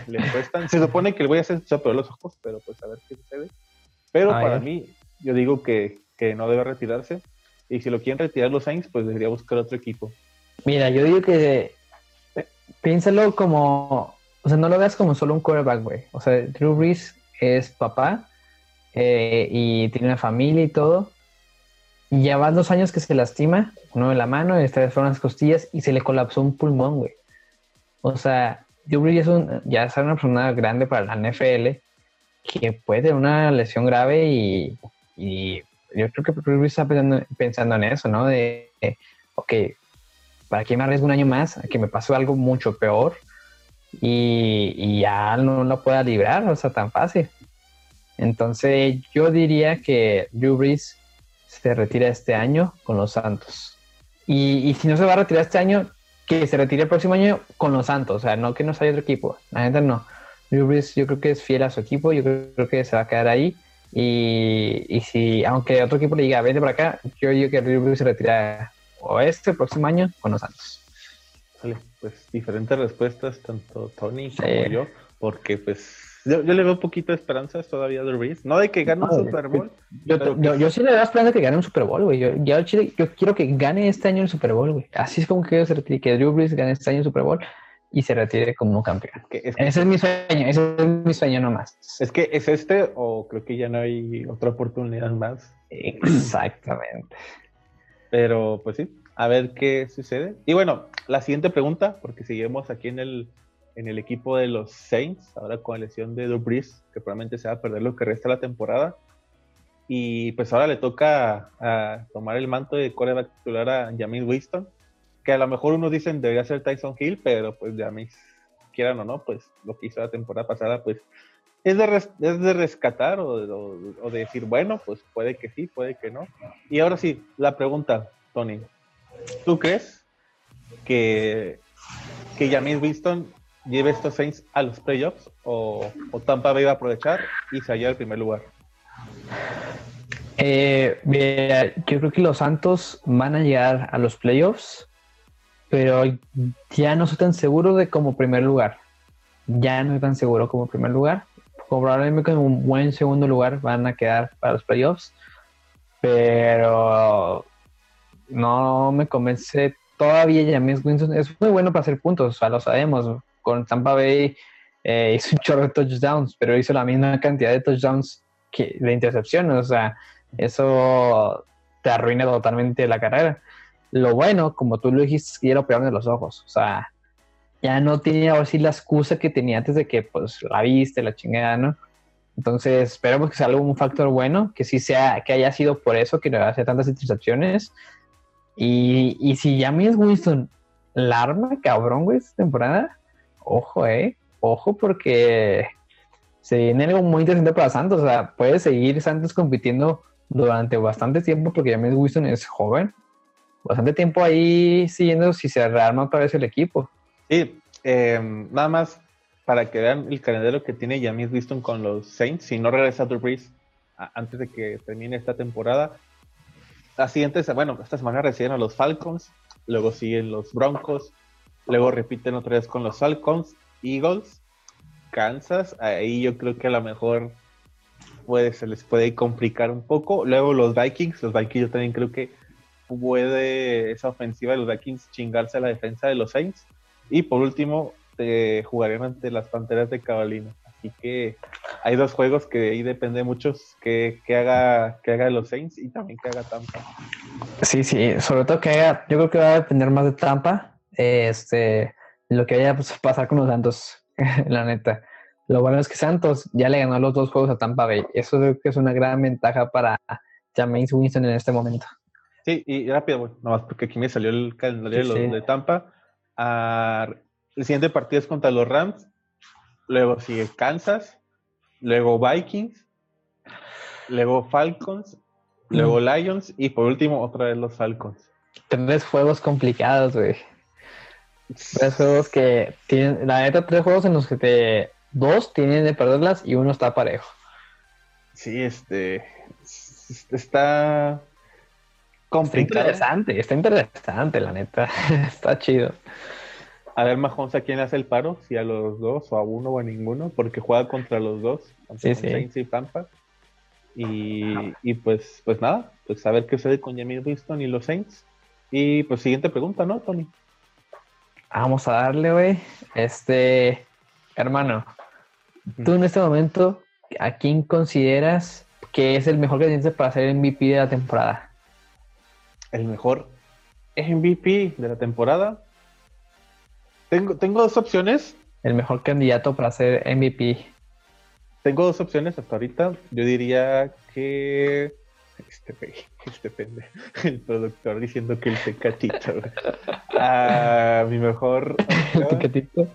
le, cuestan. Se supone que le voy a hacer pero los ojos, pero pues a ver qué sucede. Pero ah, para mí, yo digo que, que, no debe retirarse. Y si lo quieren retirar los Saints, pues debería buscar otro equipo. Mira, yo digo que eh, piénsalo como, o sea, no lo veas como solo un quarterback, güey. O sea, Drew Brees es papá eh, y tiene una familia y todo. Y ya van dos años que se lastima, uno en la mano, y esta vez fueron las costillas y se le colapsó un pulmón, güey. O sea, Drew ya es, un, ya es una persona grande para la NFL que puede tener una lesión grave y, yo creo que Drew está pensando, en eso, ¿no? De, ok, ¿para qué me arriesgo un año más que me pase algo mucho peor y, y ya no lo pueda librar, o sea, tan fácil? Entonces yo diría que Drew Brees se retira este año con los Santos. Y, si no se va a retirar este año, que se retire el próximo año con los Santos. O sea, no que no haya otro equipo. La gente no. Drew Brees yo creo que es fiel a su equipo. Yo creo, que se va a quedar ahí. Y, si, aunque otro equipo le diga, vente por acá, yo digo que Drew Brees se retira o este próximo año con los Santos. Vale, pues diferentes respuestas, tanto Tony como yo, porque pues yo, le veo poquito de esperanzas todavía a Drew Brees. No de que gane un Super Bowl. Yo, sí le veo esperanza de que gane un Super Bowl, güey. Yo, yo, quiero que gane este año el Super Bowl, güey. Así es como que se retire, que Drew Brees gane este año el Super Bowl y se retire como un campeón. ese es mi sueño, ese es mi sueño nomás. Es que es este o creo que ya no hay otra oportunidad más. Exactamente. Pero pues sí, a ver qué sucede. Y bueno, la siguiente pregunta, porque seguimos aquí en el en el equipo de los Saints, ahora con la lesión de Drew que probablemente se va a perder lo que resta de la temporada. Y pues ahora le toca a, tomar el manto de coreback titular a James Winston, que a lo mejor unos dicen debería ser Tyson Hill, pero pues James, quieran o no, pues lo que hizo la temporada pasada, pues es de, es de rescatar o, de decir, bueno, pues puede que sí, puede que no. Y ahora sí, la pregunta, Tony, ¿tú crees que, que James Winston lleve estos Saints a los playoffs o, o Tampa Bay va a aprovechar y se halla el primer lugar? Eh, yo creo que los Santos van a llegar a los playoffs, pero ya no estoy tan seguro de como primer lugar. Ya no estoy tan seguro como primer lugar. Probablemente con un buen segundo lugar van a quedar para los playoffs, pero no me convence todavía James Winston es muy bueno para hacer puntos, o sea, lo sabemos. Con Tampa Bay eh, hizo un chorro de touchdowns, pero hizo la misma cantidad de touchdowns que de intercepciones, o sea, eso te arruina totalmente la carrera. Lo bueno, como tú lo dijiste, es que los ojos, o sea, ya no tiene ahora sí la excusa que tenía antes de que pues la viste, la chingada, ¿no? Entonces, esperemos que sea un factor bueno, que sí sea, que haya sido por eso que no hace tantas intercepciones. Y, y si es Winston la arma, cabrón, güey, esta temporada, ojo, eh, ojo, porque se viene algo muy interesante para Santos. O sea, puede seguir Santos compitiendo durante bastante tiempo, porque James Winston es joven. Bastante tiempo ahí siguiendo si se rearma otra vez el equipo. Sí, em, nada más para que vean el calendario que tiene James Winston con los Saints, si no regresa Drew Brees antes de que termine esta temporada. La siguiente, bueno, esta semana reciben a los Falcons, luego siguen los Broncos, luego repiten otra vez con los Falcons, Eagles, Kansas, ahí yo creo que a lo mejor puede, se les puede complicar un poco. Luego los Vikings, los Vikings yo también creo que puede esa ofensiva de los Vikings chingarse a la defensa de los Saints. Y por último, te jugarían ante las Panteras de Carolina. Así que hay dos juegos que ahí depende mucho que, que, haga que haga los Saints y también que haga Tampa. Sí, sí, sobre todo que haga, yo creo que va a depender más de Tampa, este, lo que vaya a pasar con los Santos, la neta. Lo bueno es que Santos ya le ganó los dos juegos a Tampa Bay. Eso creo que es una gran ventaja para James Winston en este momento. Sí, y rápido, bueno, nomás porque aquí me salió el calendario de, Tampa. El siguiente partido es contra los Rams, luego sigue Kansas, luego Vikings, luego Falcons, luego Lions y por último otra vez los Falcons. Tres juegos complicados, güey. Tres juegos que tienen, la neta, tres juegos en los que te, dos tienen de perderlas y uno está parejo. Sí, este, está complicado. Está interesante, está interesante, la neta, está chido. A ver, Mahomes, ¿a quién le hace el paro? Si a los dos, o a uno, o a ninguno, porque juega contra los dos, sí, sí. Saints y Tampa. Y, y, pues, pues nada, pues a ver qué sucede con Jamie Winston y los Saints. Y pues siguiente pregunta, ¿no, Tony? Vamos a darle, güey. Este, hermano, tú en este momento, ¿a quién consideras que es el mejor que tienes para ser MVP de la temporada? El mejor MVP de la temporada. Tengo, tengo dos opciones. El mejor candidato para ser MVP. Tengo dos opciones hasta ahorita. Yo diría que este, este pende, el productor diciendo que el tecatito. Ah, mi mejor opción,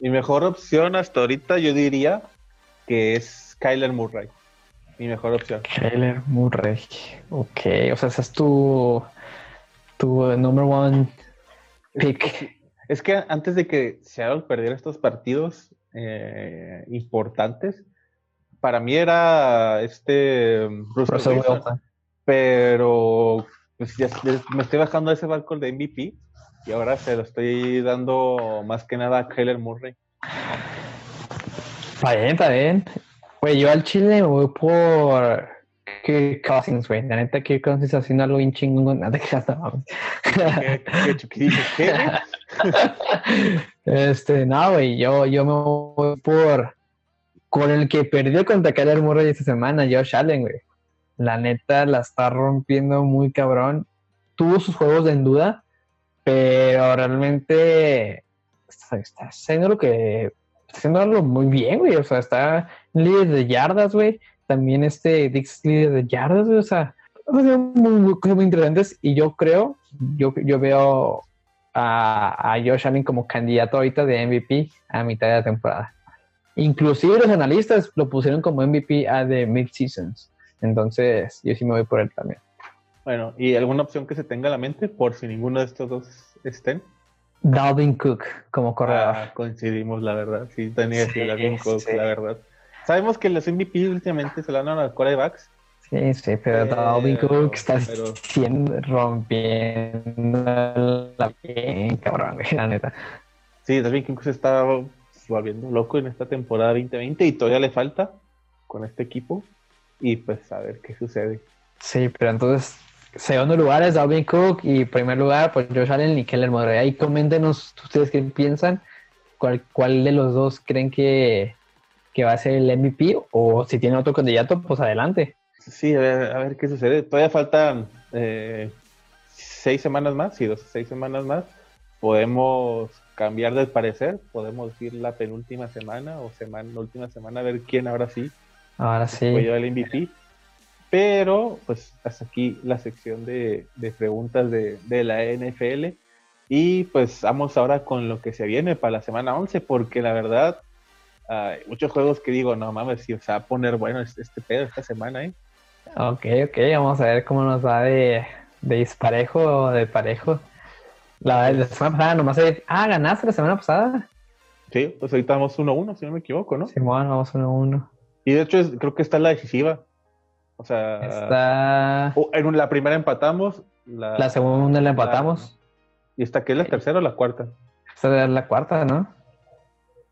mi mejor opción hasta ahorita yo diría que es Kyler Murray. Mi mejor opción. Kyler Murray. Ok, o sea, ese es tu, tu number one pick. Es que antes de que Seattle perdiera estos partidos eh, importantes, para mí era este Russell, pero pues ya, me estoy bajando a ese barco de MVP y ahora se lo estoy dando más que nada a Kyler Murray. Está bien, está bien. Güey, yo al Chile me voy por Kirk Cousins, güey. La neta, Kirk Cousins haciendo algo bien chingón. Nada que ¿Qué, qué, qué, qué, Este, no, güey, yo, yo me voy por con el que perdió contra Kyler Murray esta semana, Josh Allen, güey. La neta la está rompiendo muy cabrón. Tuvo sus juegos en duda, pero realmente está, haciendo lo que haciendo muy bien, güey. O sea, está líder de yardas, güey. También este Dix líder de yardas, güey. O sea, muy, muy, muy interesantes. Y yo creo, yo, yo veo a, a Josh Allen como candidato ahorita de MVP a mitad de la temporada. Inclusive los analistas lo pusieron como MVP a de mid-seasons. Entonces, yo sí me voy por él también. Bueno, ¿y alguna opción que se tenga a la mente por si ninguno de estos dos estén? Dalvin Cook como corredor. Ah, coincidimos, la verdad. Sí, tenía que decir Dalvin Cook, la verdad. Sabemos que los MVP últimamente se lo dan a los quarterbacks. Sí, sí, pero Dalvin Cook está siendo, rompiendo la bien, cabrón, la neta. Sí, Dalvin Cook se está volviendo loco en esta temporada 2020 y todavía le falta con este equipo y pues a ver qué sucede. Sí, pero entonces segundo lugar es Dalvin Cook y primer lugar, pues Josh Allen y Keller Murray. Ahí coméntenos ustedes qué piensan, cuál, cuál de los dos creen que, que va a ser el MVP o si tiene otro candidato, pues adelante. Sí, a ver, a ver qué sucede. Todavía faltan eh, seis semanas más, sí, dos, seis semanas más. Podemos cambiar de parecer, podemos ir la penúltima semana o semana, la última semana a ver quién ahora sí. Ahora sí. Voy el MVP. Pero, pues, hasta aquí la sección de, de preguntas de, de, la NFL. Y pues vamos ahora con lo que se viene para la semana 11, porque la verdad, hay muchos juegos que digo, no mames, si se va a poner bueno este, este pedo esta semana, ¿eh? Ok, ok, vamos a ver cómo nos va de, de disparejo o de parejo. La, la semana pasada nomás hay... Ah, ganaste la semana pasada. Sí, pues ahorita vamos 1-1, si no me equivoco, ¿no? Sí, bueno, vamos 1-1. Y de hecho es, creo que está la decisiva. O sea, está... en la primera empatamos. La, la segunda la empatamos. La, ¿Y esta qué es la tercera o la cuarta? Esta es la cuarta, ¿no?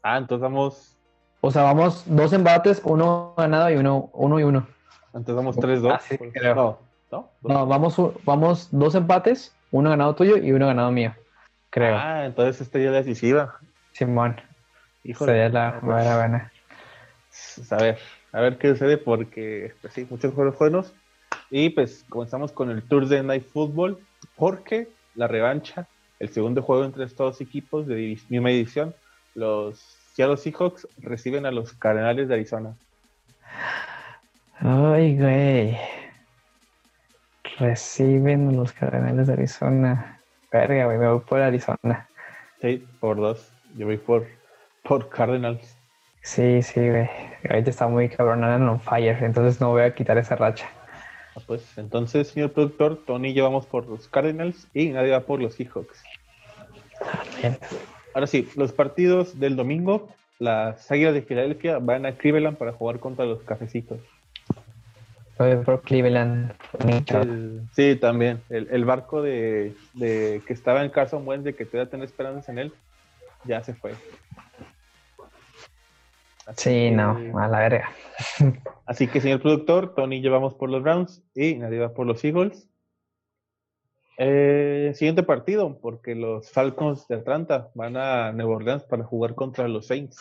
Ah, entonces vamos... O sea, vamos dos embates, uno ganado y uno, uno y uno. Entonces vamos 3-2. Ah, sí, creo. No, no, no vamos, vamos dos empates, uno ganado tuyo y uno ganado mío. Creo. Ah, entonces esta ya es decisiva. Simón. Híjole. Sería la buena, buena. A ver, a ver qué sucede porque, pues sí, muchos juegos buenos. Y pues comenzamos con el Tour de Night Football porque la revancha, el segundo juego entre estos equipos de misma edición, los Seattle Seahawks reciben a los Cardenales de Arizona. Ay, güey. Reciben a los Cardenales de Arizona. Verga, güey, me voy por Arizona. Sí, por dos. Yo voy por, por Cardinals. Sí, sí, güey. Ahorita está muy cabrón, en on fire, entonces no voy a quitar esa racha. Ah, pues entonces, señor productor, Tony llevamos por los Cardinals y nadie va por los Seahawks. Bien. Ahora sí, los partidos del domingo, las Águilas de Filadelfia van a Cleveland para jugar contra los Cafecitos. Voy por Cleveland. El, sí, también. El, el barco de, de, que estaba en Carson Wentz, de que todavía tener esperanzas en él, ya se fue. Así sí, que, no, a la verga. Así que, señor productor, Tony llevamos por los Browns y nadie va por los Eagles. Eh, siguiente partido, porque los Falcons de Atlanta van a Nueva Orleans para jugar contra los Saints.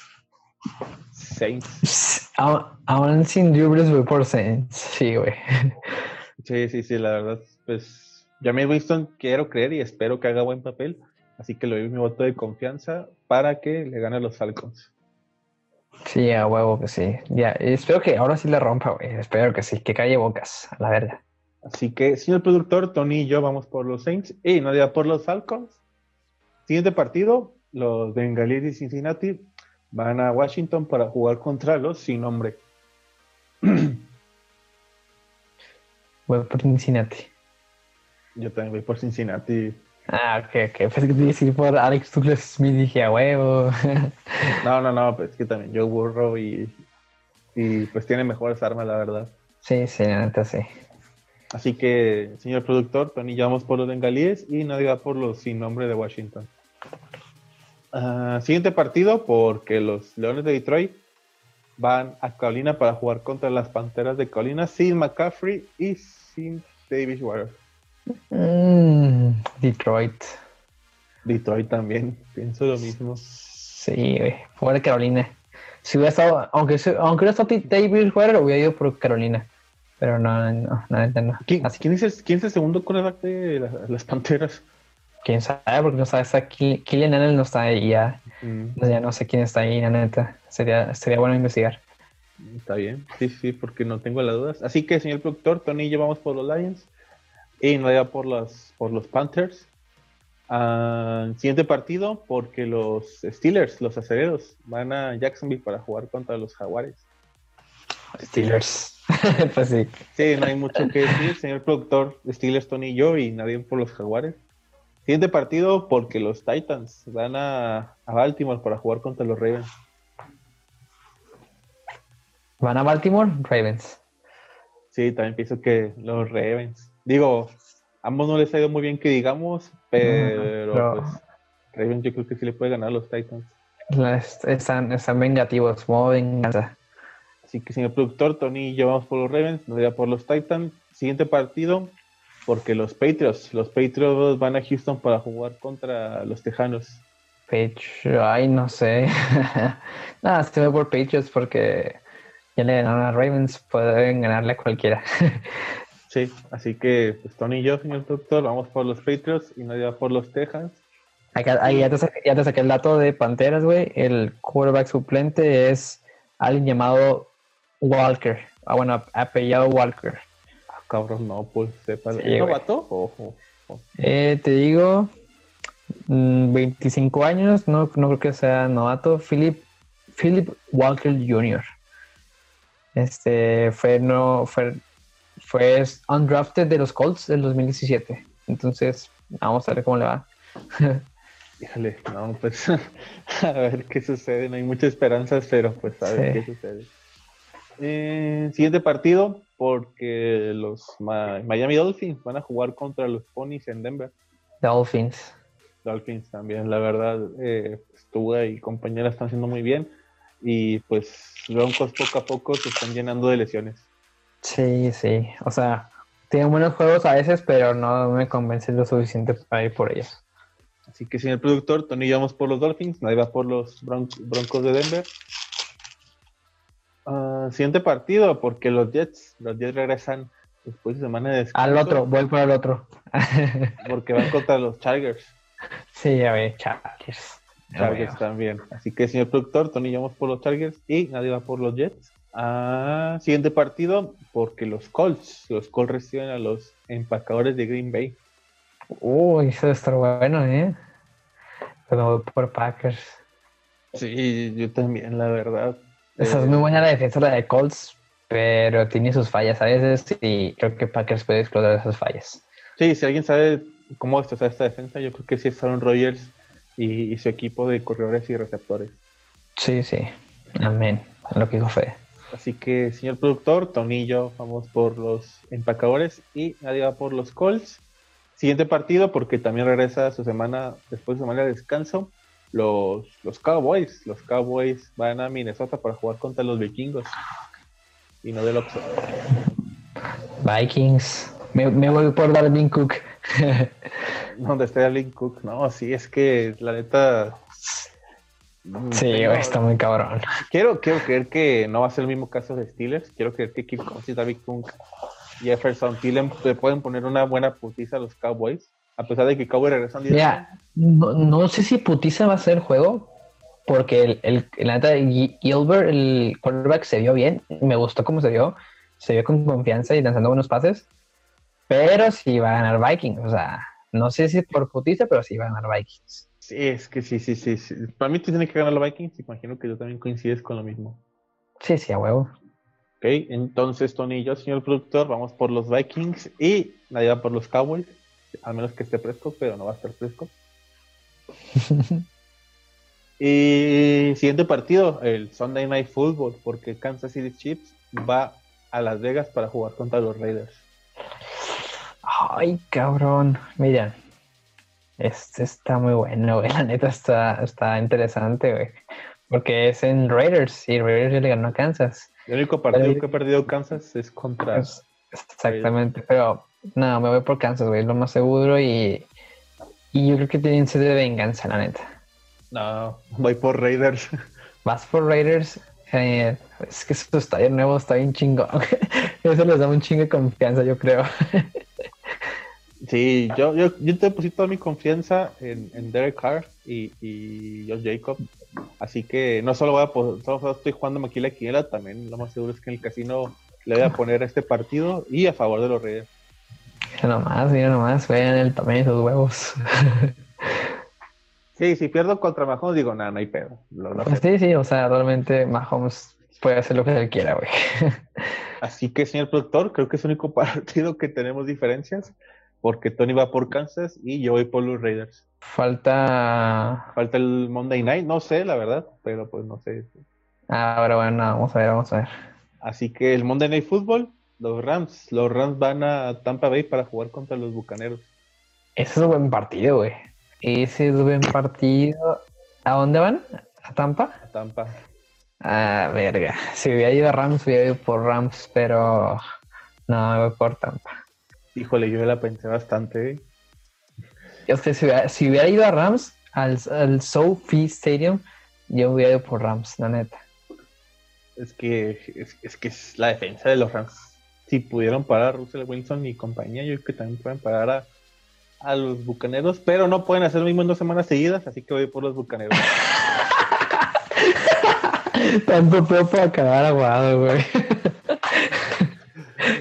Saints. Aún sin Drew voy por Saints, sí, güey. Sí, sí, sí, la verdad, pues me Winston quiero creer y espero que haga buen papel, así que le doy mi voto de confianza para que le gane a los Falcons. Sí, a huevo que sí. Ya, espero que ahora sí le rompa, güey. Espero que sí, que calle bocas, a la verdad. Así que, señor productor, Tony y yo vamos por los Saints y Nadia por los Falcons. Siguiente partido, los Bengalíes de Cincinnati van a Washington para jugar contra los sin nombre. Voy por Cincinnati. Yo también voy por Cincinnati. Ah, ok, ok. Pensé que te decir por Alex Douglas Smith dije a huevo. no, no, no, pues que también Joe Burrow y, y pues tiene mejores armas, la verdad. Sí, sí, neta sí. Así que, señor productor, Tony, ya vamos por los bengalíes y nadie va por los sin nombre de Washington. Uh, siguiente partido, porque los Leones de Detroit van a Carolina para jugar contra las Panteras de Carolina sin McCaffrey y sin David Water. Mm, Detroit. Detroit también, pienso lo mismo. Sí, güey, fuera Carolina. Si hubiera estado, aunque, aunque hubiera estado David Water, hubiera ido por Carolina. Pero no, no, no, no. ¿Quién, ¿quién, es el, ¿Quién, es el, segundo coreback de las, las Panteras? quién sabe, porque no sabes, aquí Killian Allen no está ahí ya. Mm. Ya no sé quién está ahí, la neta. Sería, sería bueno investigar. Está bien, sí, sí, porque no tengo las dudas. Así que, señor productor, Tony y yo vamos por los Lions ya por los, por los Panthers. Uh, siguiente partido, porque los Steelers, los acereros, van a Jacksonville para jugar contra los Jaguares. Steelers. pues sí. Sí, no hay mucho que decir, señor productor. Steelers, Tony y yo, y nadie por los Jaguares. Siguiente partido porque los Titans van a, a, Baltimore para jugar contra los Ravens. ¿Van a Baltimore? Ravens. Sí, también pienso que los Ravens. Digo, ambos no les ha ido muy bien que digamos, pero, pues, Ravens yo creo que sí le puede ganar a los Titans. Están, están vengativos, modo venganza. Así que señor productor, Tony y yo vamos por los Ravens, nos por los Titans. Siguiente partido, porque los Patriots, los Patriots van a Houston para jugar contra los Tejanos. Patriots, ay, no sé. Nada, estoy por Patriots porque ya le ganaron a Ravens, pueden ganarle a cualquiera. sí, así que pues, Tony y yo, señor doctor, vamos por los Patriots y nadie va por los Texans. Ahí ya, te saqué, el dato de Panteras, güey. El quarterback suplente es alguien llamado Walker. Ah, bueno, apellado Walker. Ah, cabrón, no, pues sepa. ¿Es novato? Ojo. Eh, te digo, 25 mm, años, no, no creo que sea novato. Philip, Philip Walker Jr. Este fue no fue fue undrafted de los Colts del 2017. Entonces, vamos a ver cómo le va. Híjole, no, pues a ver qué sucede. No hay muchas esperanzas, pero pues a ver qué sucede. Eh, siguiente partido, porque los Miami Dolphins van a jugar contra los Ponies en Denver. Dolphins. Dolphins también, la verdad, eh, y compañera están haciendo muy bien. Y pues Broncos poco a poco se están llenando de lesiones. Sí, sí. O sea, tienen buenos juegos a veces, pero no me convence lo suficiente para ir por ellos. Así que, el productor, Tony vamos por los Dolphins, nadie va por los Broncos de Denver. Ah, siguiente partido, porque los Jets, los Jets regresan después de semana de descanso. Al otro, voy por el otro. porque van contra los Chargers. Sí, a ver, Chargers. Chargers también. Así que, señor productor, Tony vamos por los Chargers y nadie va por los Jets. Ah, siguiente partido, porque los Colts, los Colts reciben a los empacadores de Green Bay. Uy, eso está bueno, ¿eh? Pero por Packers. Sí, yo también, la verdad. Esa es muy buena la defensa la de Colts, pero tiene sus fallas a veces y creo que Packers puede explotar esas fallas. Sí, si alguien sabe cómo destrozar esta defensa, yo creo que sí es Aaron Rodgers y, su equipo de corredores y receptores. Sí, sí. Amén. Lo que dijo Fede. Así que, señor productor, yo vamos por los empacadores y nadie va por los Colts. Siguiente partido, porque también regresa su semana, después de semana de descanso, los, los Cowboys. Los Cowboys van a Minnesota para jugar contra los vikingos. Y no del Oxford. Vikings. Me, me, voy por Darwin Cook. ¿Dónde está Darwin Cook? No, sí, es que la neta. Sí, está muy cabrón. Quiero, quiero creer que no va a ser el mismo caso de Steelers. Quiero creer que Kirk Cousins, David Cook Jefferson Thielen le pueden poner una buena putiza a los Cowboys, a pesar de que Cowboys regresan Mira, no, no, sé si putiza va a ser el juego, porque el, el, neta de Gilbert, el quarterback, se vio bien, me gustó cómo se vio, se vio con confianza y lanzando buenos pases, pero sí va a ganar Vikings, o sea, no sé si por putiza, pero sí va a ganar Vikings. Sí, es que sí, sí, sí. Para mí tiene que ganar los Vikings, imagino que tú también coincides con lo mismo. Sí, sí, a huevo. Ok, entonces Tony y yo, señor productor, vamos por los Vikings y nadie va por los Cowboys, al menos que esté fresco, pero no va a estar fresco. y siguiente partido, el Sunday Night Football, porque Kansas City Chiefs va a Las Vegas para jugar contra los Raiders. Ay, cabrón, mira, este está muy bueno, güey. La neta está, está interesante, güey. Porque es en Raiders y Raiders ya le ganó a Kansas. El único partido que ha perdido Kansas es contra. exactamente, pero no, me voy por Kansas, güey, lo más seguro y, y yo creo que tienen sed de venganza, la neta. No, voy por Raiders. ¿Vas por Raiders? Eh, es que su estadio nuevo está bien chingón. Eso les da un chingo de confianza, yo creo. Sí, yo, yo, yo deposito toda mi confianza en, en Derek Carr y, y Josh Jacob. Así que no solo voy a solo estoy jugando Maquila Quiniela, también lo más seguro es que en el casino le voy a poner este partido y a favor de los Reyes. Mira nomás, mira nomás, vean el tamaño de sus huevos. sí, si pierdo contra Mahomes, digo, nada, no hay pedo. sí, sí, o sea, realmente Mahomes puede hacer lo que él quiera, güey. Así que, señor productor, creo que es el único partido que tenemos diferencias porque Tony va por Kansas y yo voy por los Raiders. Falta. Falta el Monday Night, no sé, la verdad, pero pues no sé. Ah, pero bueno, vamos a ver, vamos a ver. Así que el Monday Night Football, los Rams, los Rams van a Tampa Bay para jugar contra los Bucaneros. Ese es un buen partido, güey. Ese es un buen partido. ¿A dónde van? ¿A Tampa? A Tampa. Ah, verga. Si hubiera ido a Rams, hubiera ido por Rams, pero no, voy por Tampa. Híjole, yo la pensé bastante. Es que si hubiera, si hubiera ido a Rams, al, al Sophie Stadium, yo hubiera ido por Rams, la neta. Es que es, es que es la defensa de los Rams. Si pudieron parar a Russell Wilson y compañía, yo creo que también pueden parar a, a los bucaneros, pero no pueden hacer lo mismo en dos semanas seguidas, así que voy por los bucaneros. Tanto peor para acabar aguado, güey.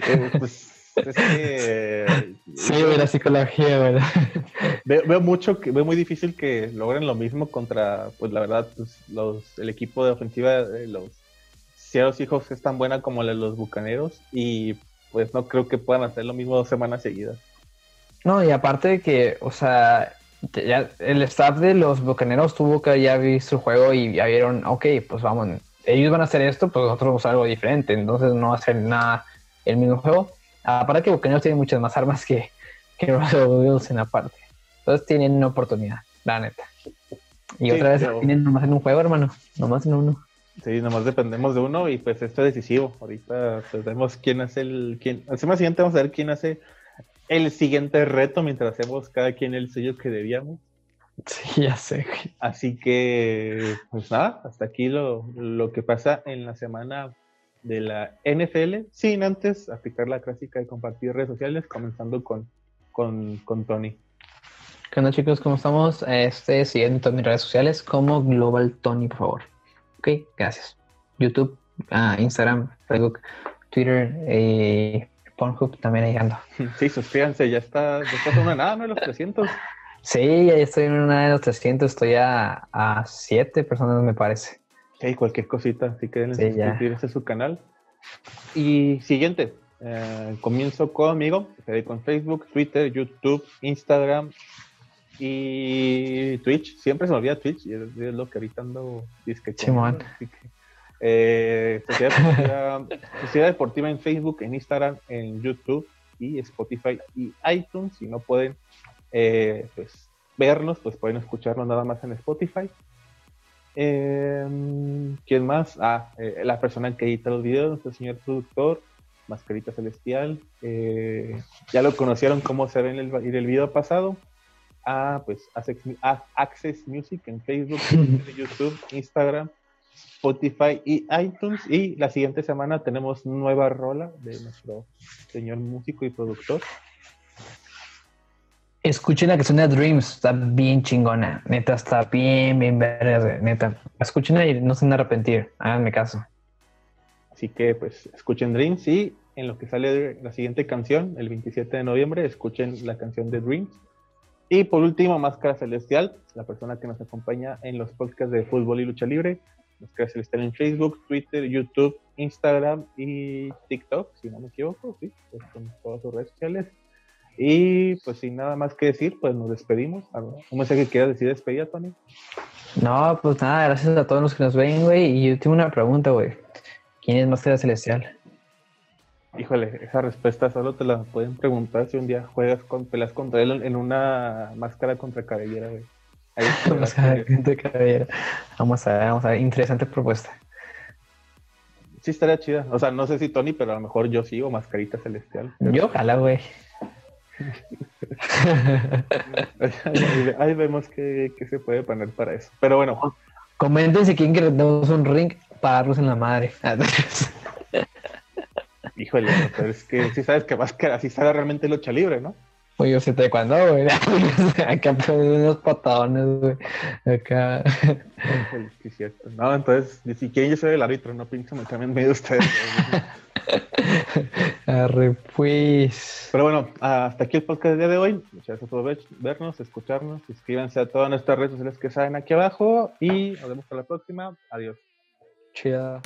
Eh, pues es que. Sí, la psicología, güey. Veo, veo mucho que veo muy difícil que logren lo mismo contra, pues la verdad, pues, los, el equipo de ofensiva de los Seattle Seahawks es tan buena como la de los bucaneros y pues no creo que puedan hacer lo mismo dos semanas seguidas. No, y aparte de que, o sea, ya el staff de los bucaneros tuvo que ya visto el juego y ya vieron, ok, pues vamos, ellos van a hacer esto, pues nosotros vamos a hacer algo diferente, entonces no va a ser nada el mismo juego. Aparte que bucaneros tienen muchas más armas que, que Russell Wilson aparte. Entonces tienen una oportunidad, la neta. Y Sí, otra vez pero- tienen nomás en un juego, hermano, nomás en uno. Sí, nomás dependemos de uno y pues esto es decisivo. Ahorita pues vemos quién hace el... Quién, la semana siguiente vamos a ver quién hace el siguiente reto mientras hacemos cada quien el sello que debíamos. Sí, ya sé. Así que, pues nada, hasta aquí lo, lo que pasa en la semana de la NFL, sin antes aplicar la clásica de compartir redes sociales, comenzando con, con, con Tony. ¿Qué onda chicos? ¿Cómo estamos? Este, siguiendo todas mis redes sociales como Global Tony, por favor. Ok, gracias. YouTube, ah, Instagram, Facebook, Twitter y Pornhub también ahí ando. Sí, suscríbanse, ya está, ya está una nada, ¿no? Los 300. Sí, ya estoy en una de los 300, estoy a, a 7 personas me parece. Cualquier cosita, así que denle Sí, ya. suscribirse a su canal. Y siguiente, eh, comienzo conmigo, con Facebook, Twitter, YouTube, Instagram y Twitch. Siempre se me olvida Twitch y es, es lo que ahorita ando disque eh, Sociedad, Deportiva, Sociedad Deportiva en Facebook, en Instagram, en YouTube y Spotify y iTunes. Si no pueden eh, pues, vernos, pues pueden escucharnos nada más en Spotify. Eh, ¿Quién más? Ah, eh, la persona que edita los videos, nuestro señor productor, Mascarita Celestial. Eh, ya lo conocieron cómo se ve en el, en el video pasado. Ah, pues Access, ah, Music en Facebook, YouTube, Instagram, Spotify y iTunes. Y la siguiente semana tenemos nueva rola de nuestro señor músico y productor. Escuchen la canción de Dreams, está bien chingona. Neta, está bien, bien verde, neta. Escúchenla y no se van a arrepentir. Háganme caso. Así que pues escuchen Dreams y en lo que sale la siguiente canción, el 27 de noviembre, escuchen la canción de Dreams. Y por último, Máscara Celestial, la persona que nos acompaña en los podcasts de fútbol y lucha libre. Máscara Celestial en Facebook, Twitter, YouTube, Instagram y TikTok, si no me equivoco, sí, pues todas sus redes sociales. Y pues sin nada más que decir, pues nos despedimos. ¿Un mensaje que quieras decir de despedida, Tony? No, pues nada, gracias a todos los que nos ven, güey. Y yo tengo una pregunta, güey. ¿Quién es Máscara Celestial? Híjole, esa respuesta solo te la pueden preguntar si un día juegas con pelas contra él en una máscara contra cabellera, güey. Ahí te Vamos verás a ver, que- gente cabellera. Vamos a ver, vamos a ver. Interesante propuesta. Sí estaría chida. O sea, no sé si Tony, pero a lo mejor yo sí, o mascarita celestial. Yo, ojalá, güey. Ahí, ahí vemos qué, qué se puede poner para eso. Pero bueno, Comenten si quieren que les demos un ring para darlos en la madre. híjole, pero es que sí sabes que máscara sí sabe realmente lucha libre, ¿no? Oye, yo sé taekwondo, güey. Acá ponen unos patadones, güey. Acá. No, entonces, si quieren yo soy el árbitro, no pinche me cambien medio ustedes. Arre, pues. Pero bueno, hasta aquí el podcast del día de hoy. Muchas gracias por ver- vernos, escucharnos. Suscríbanse a todas nuestras redes sociales que salen aquí abajo. Y nos vemos para la próxima. Adiós. Chida.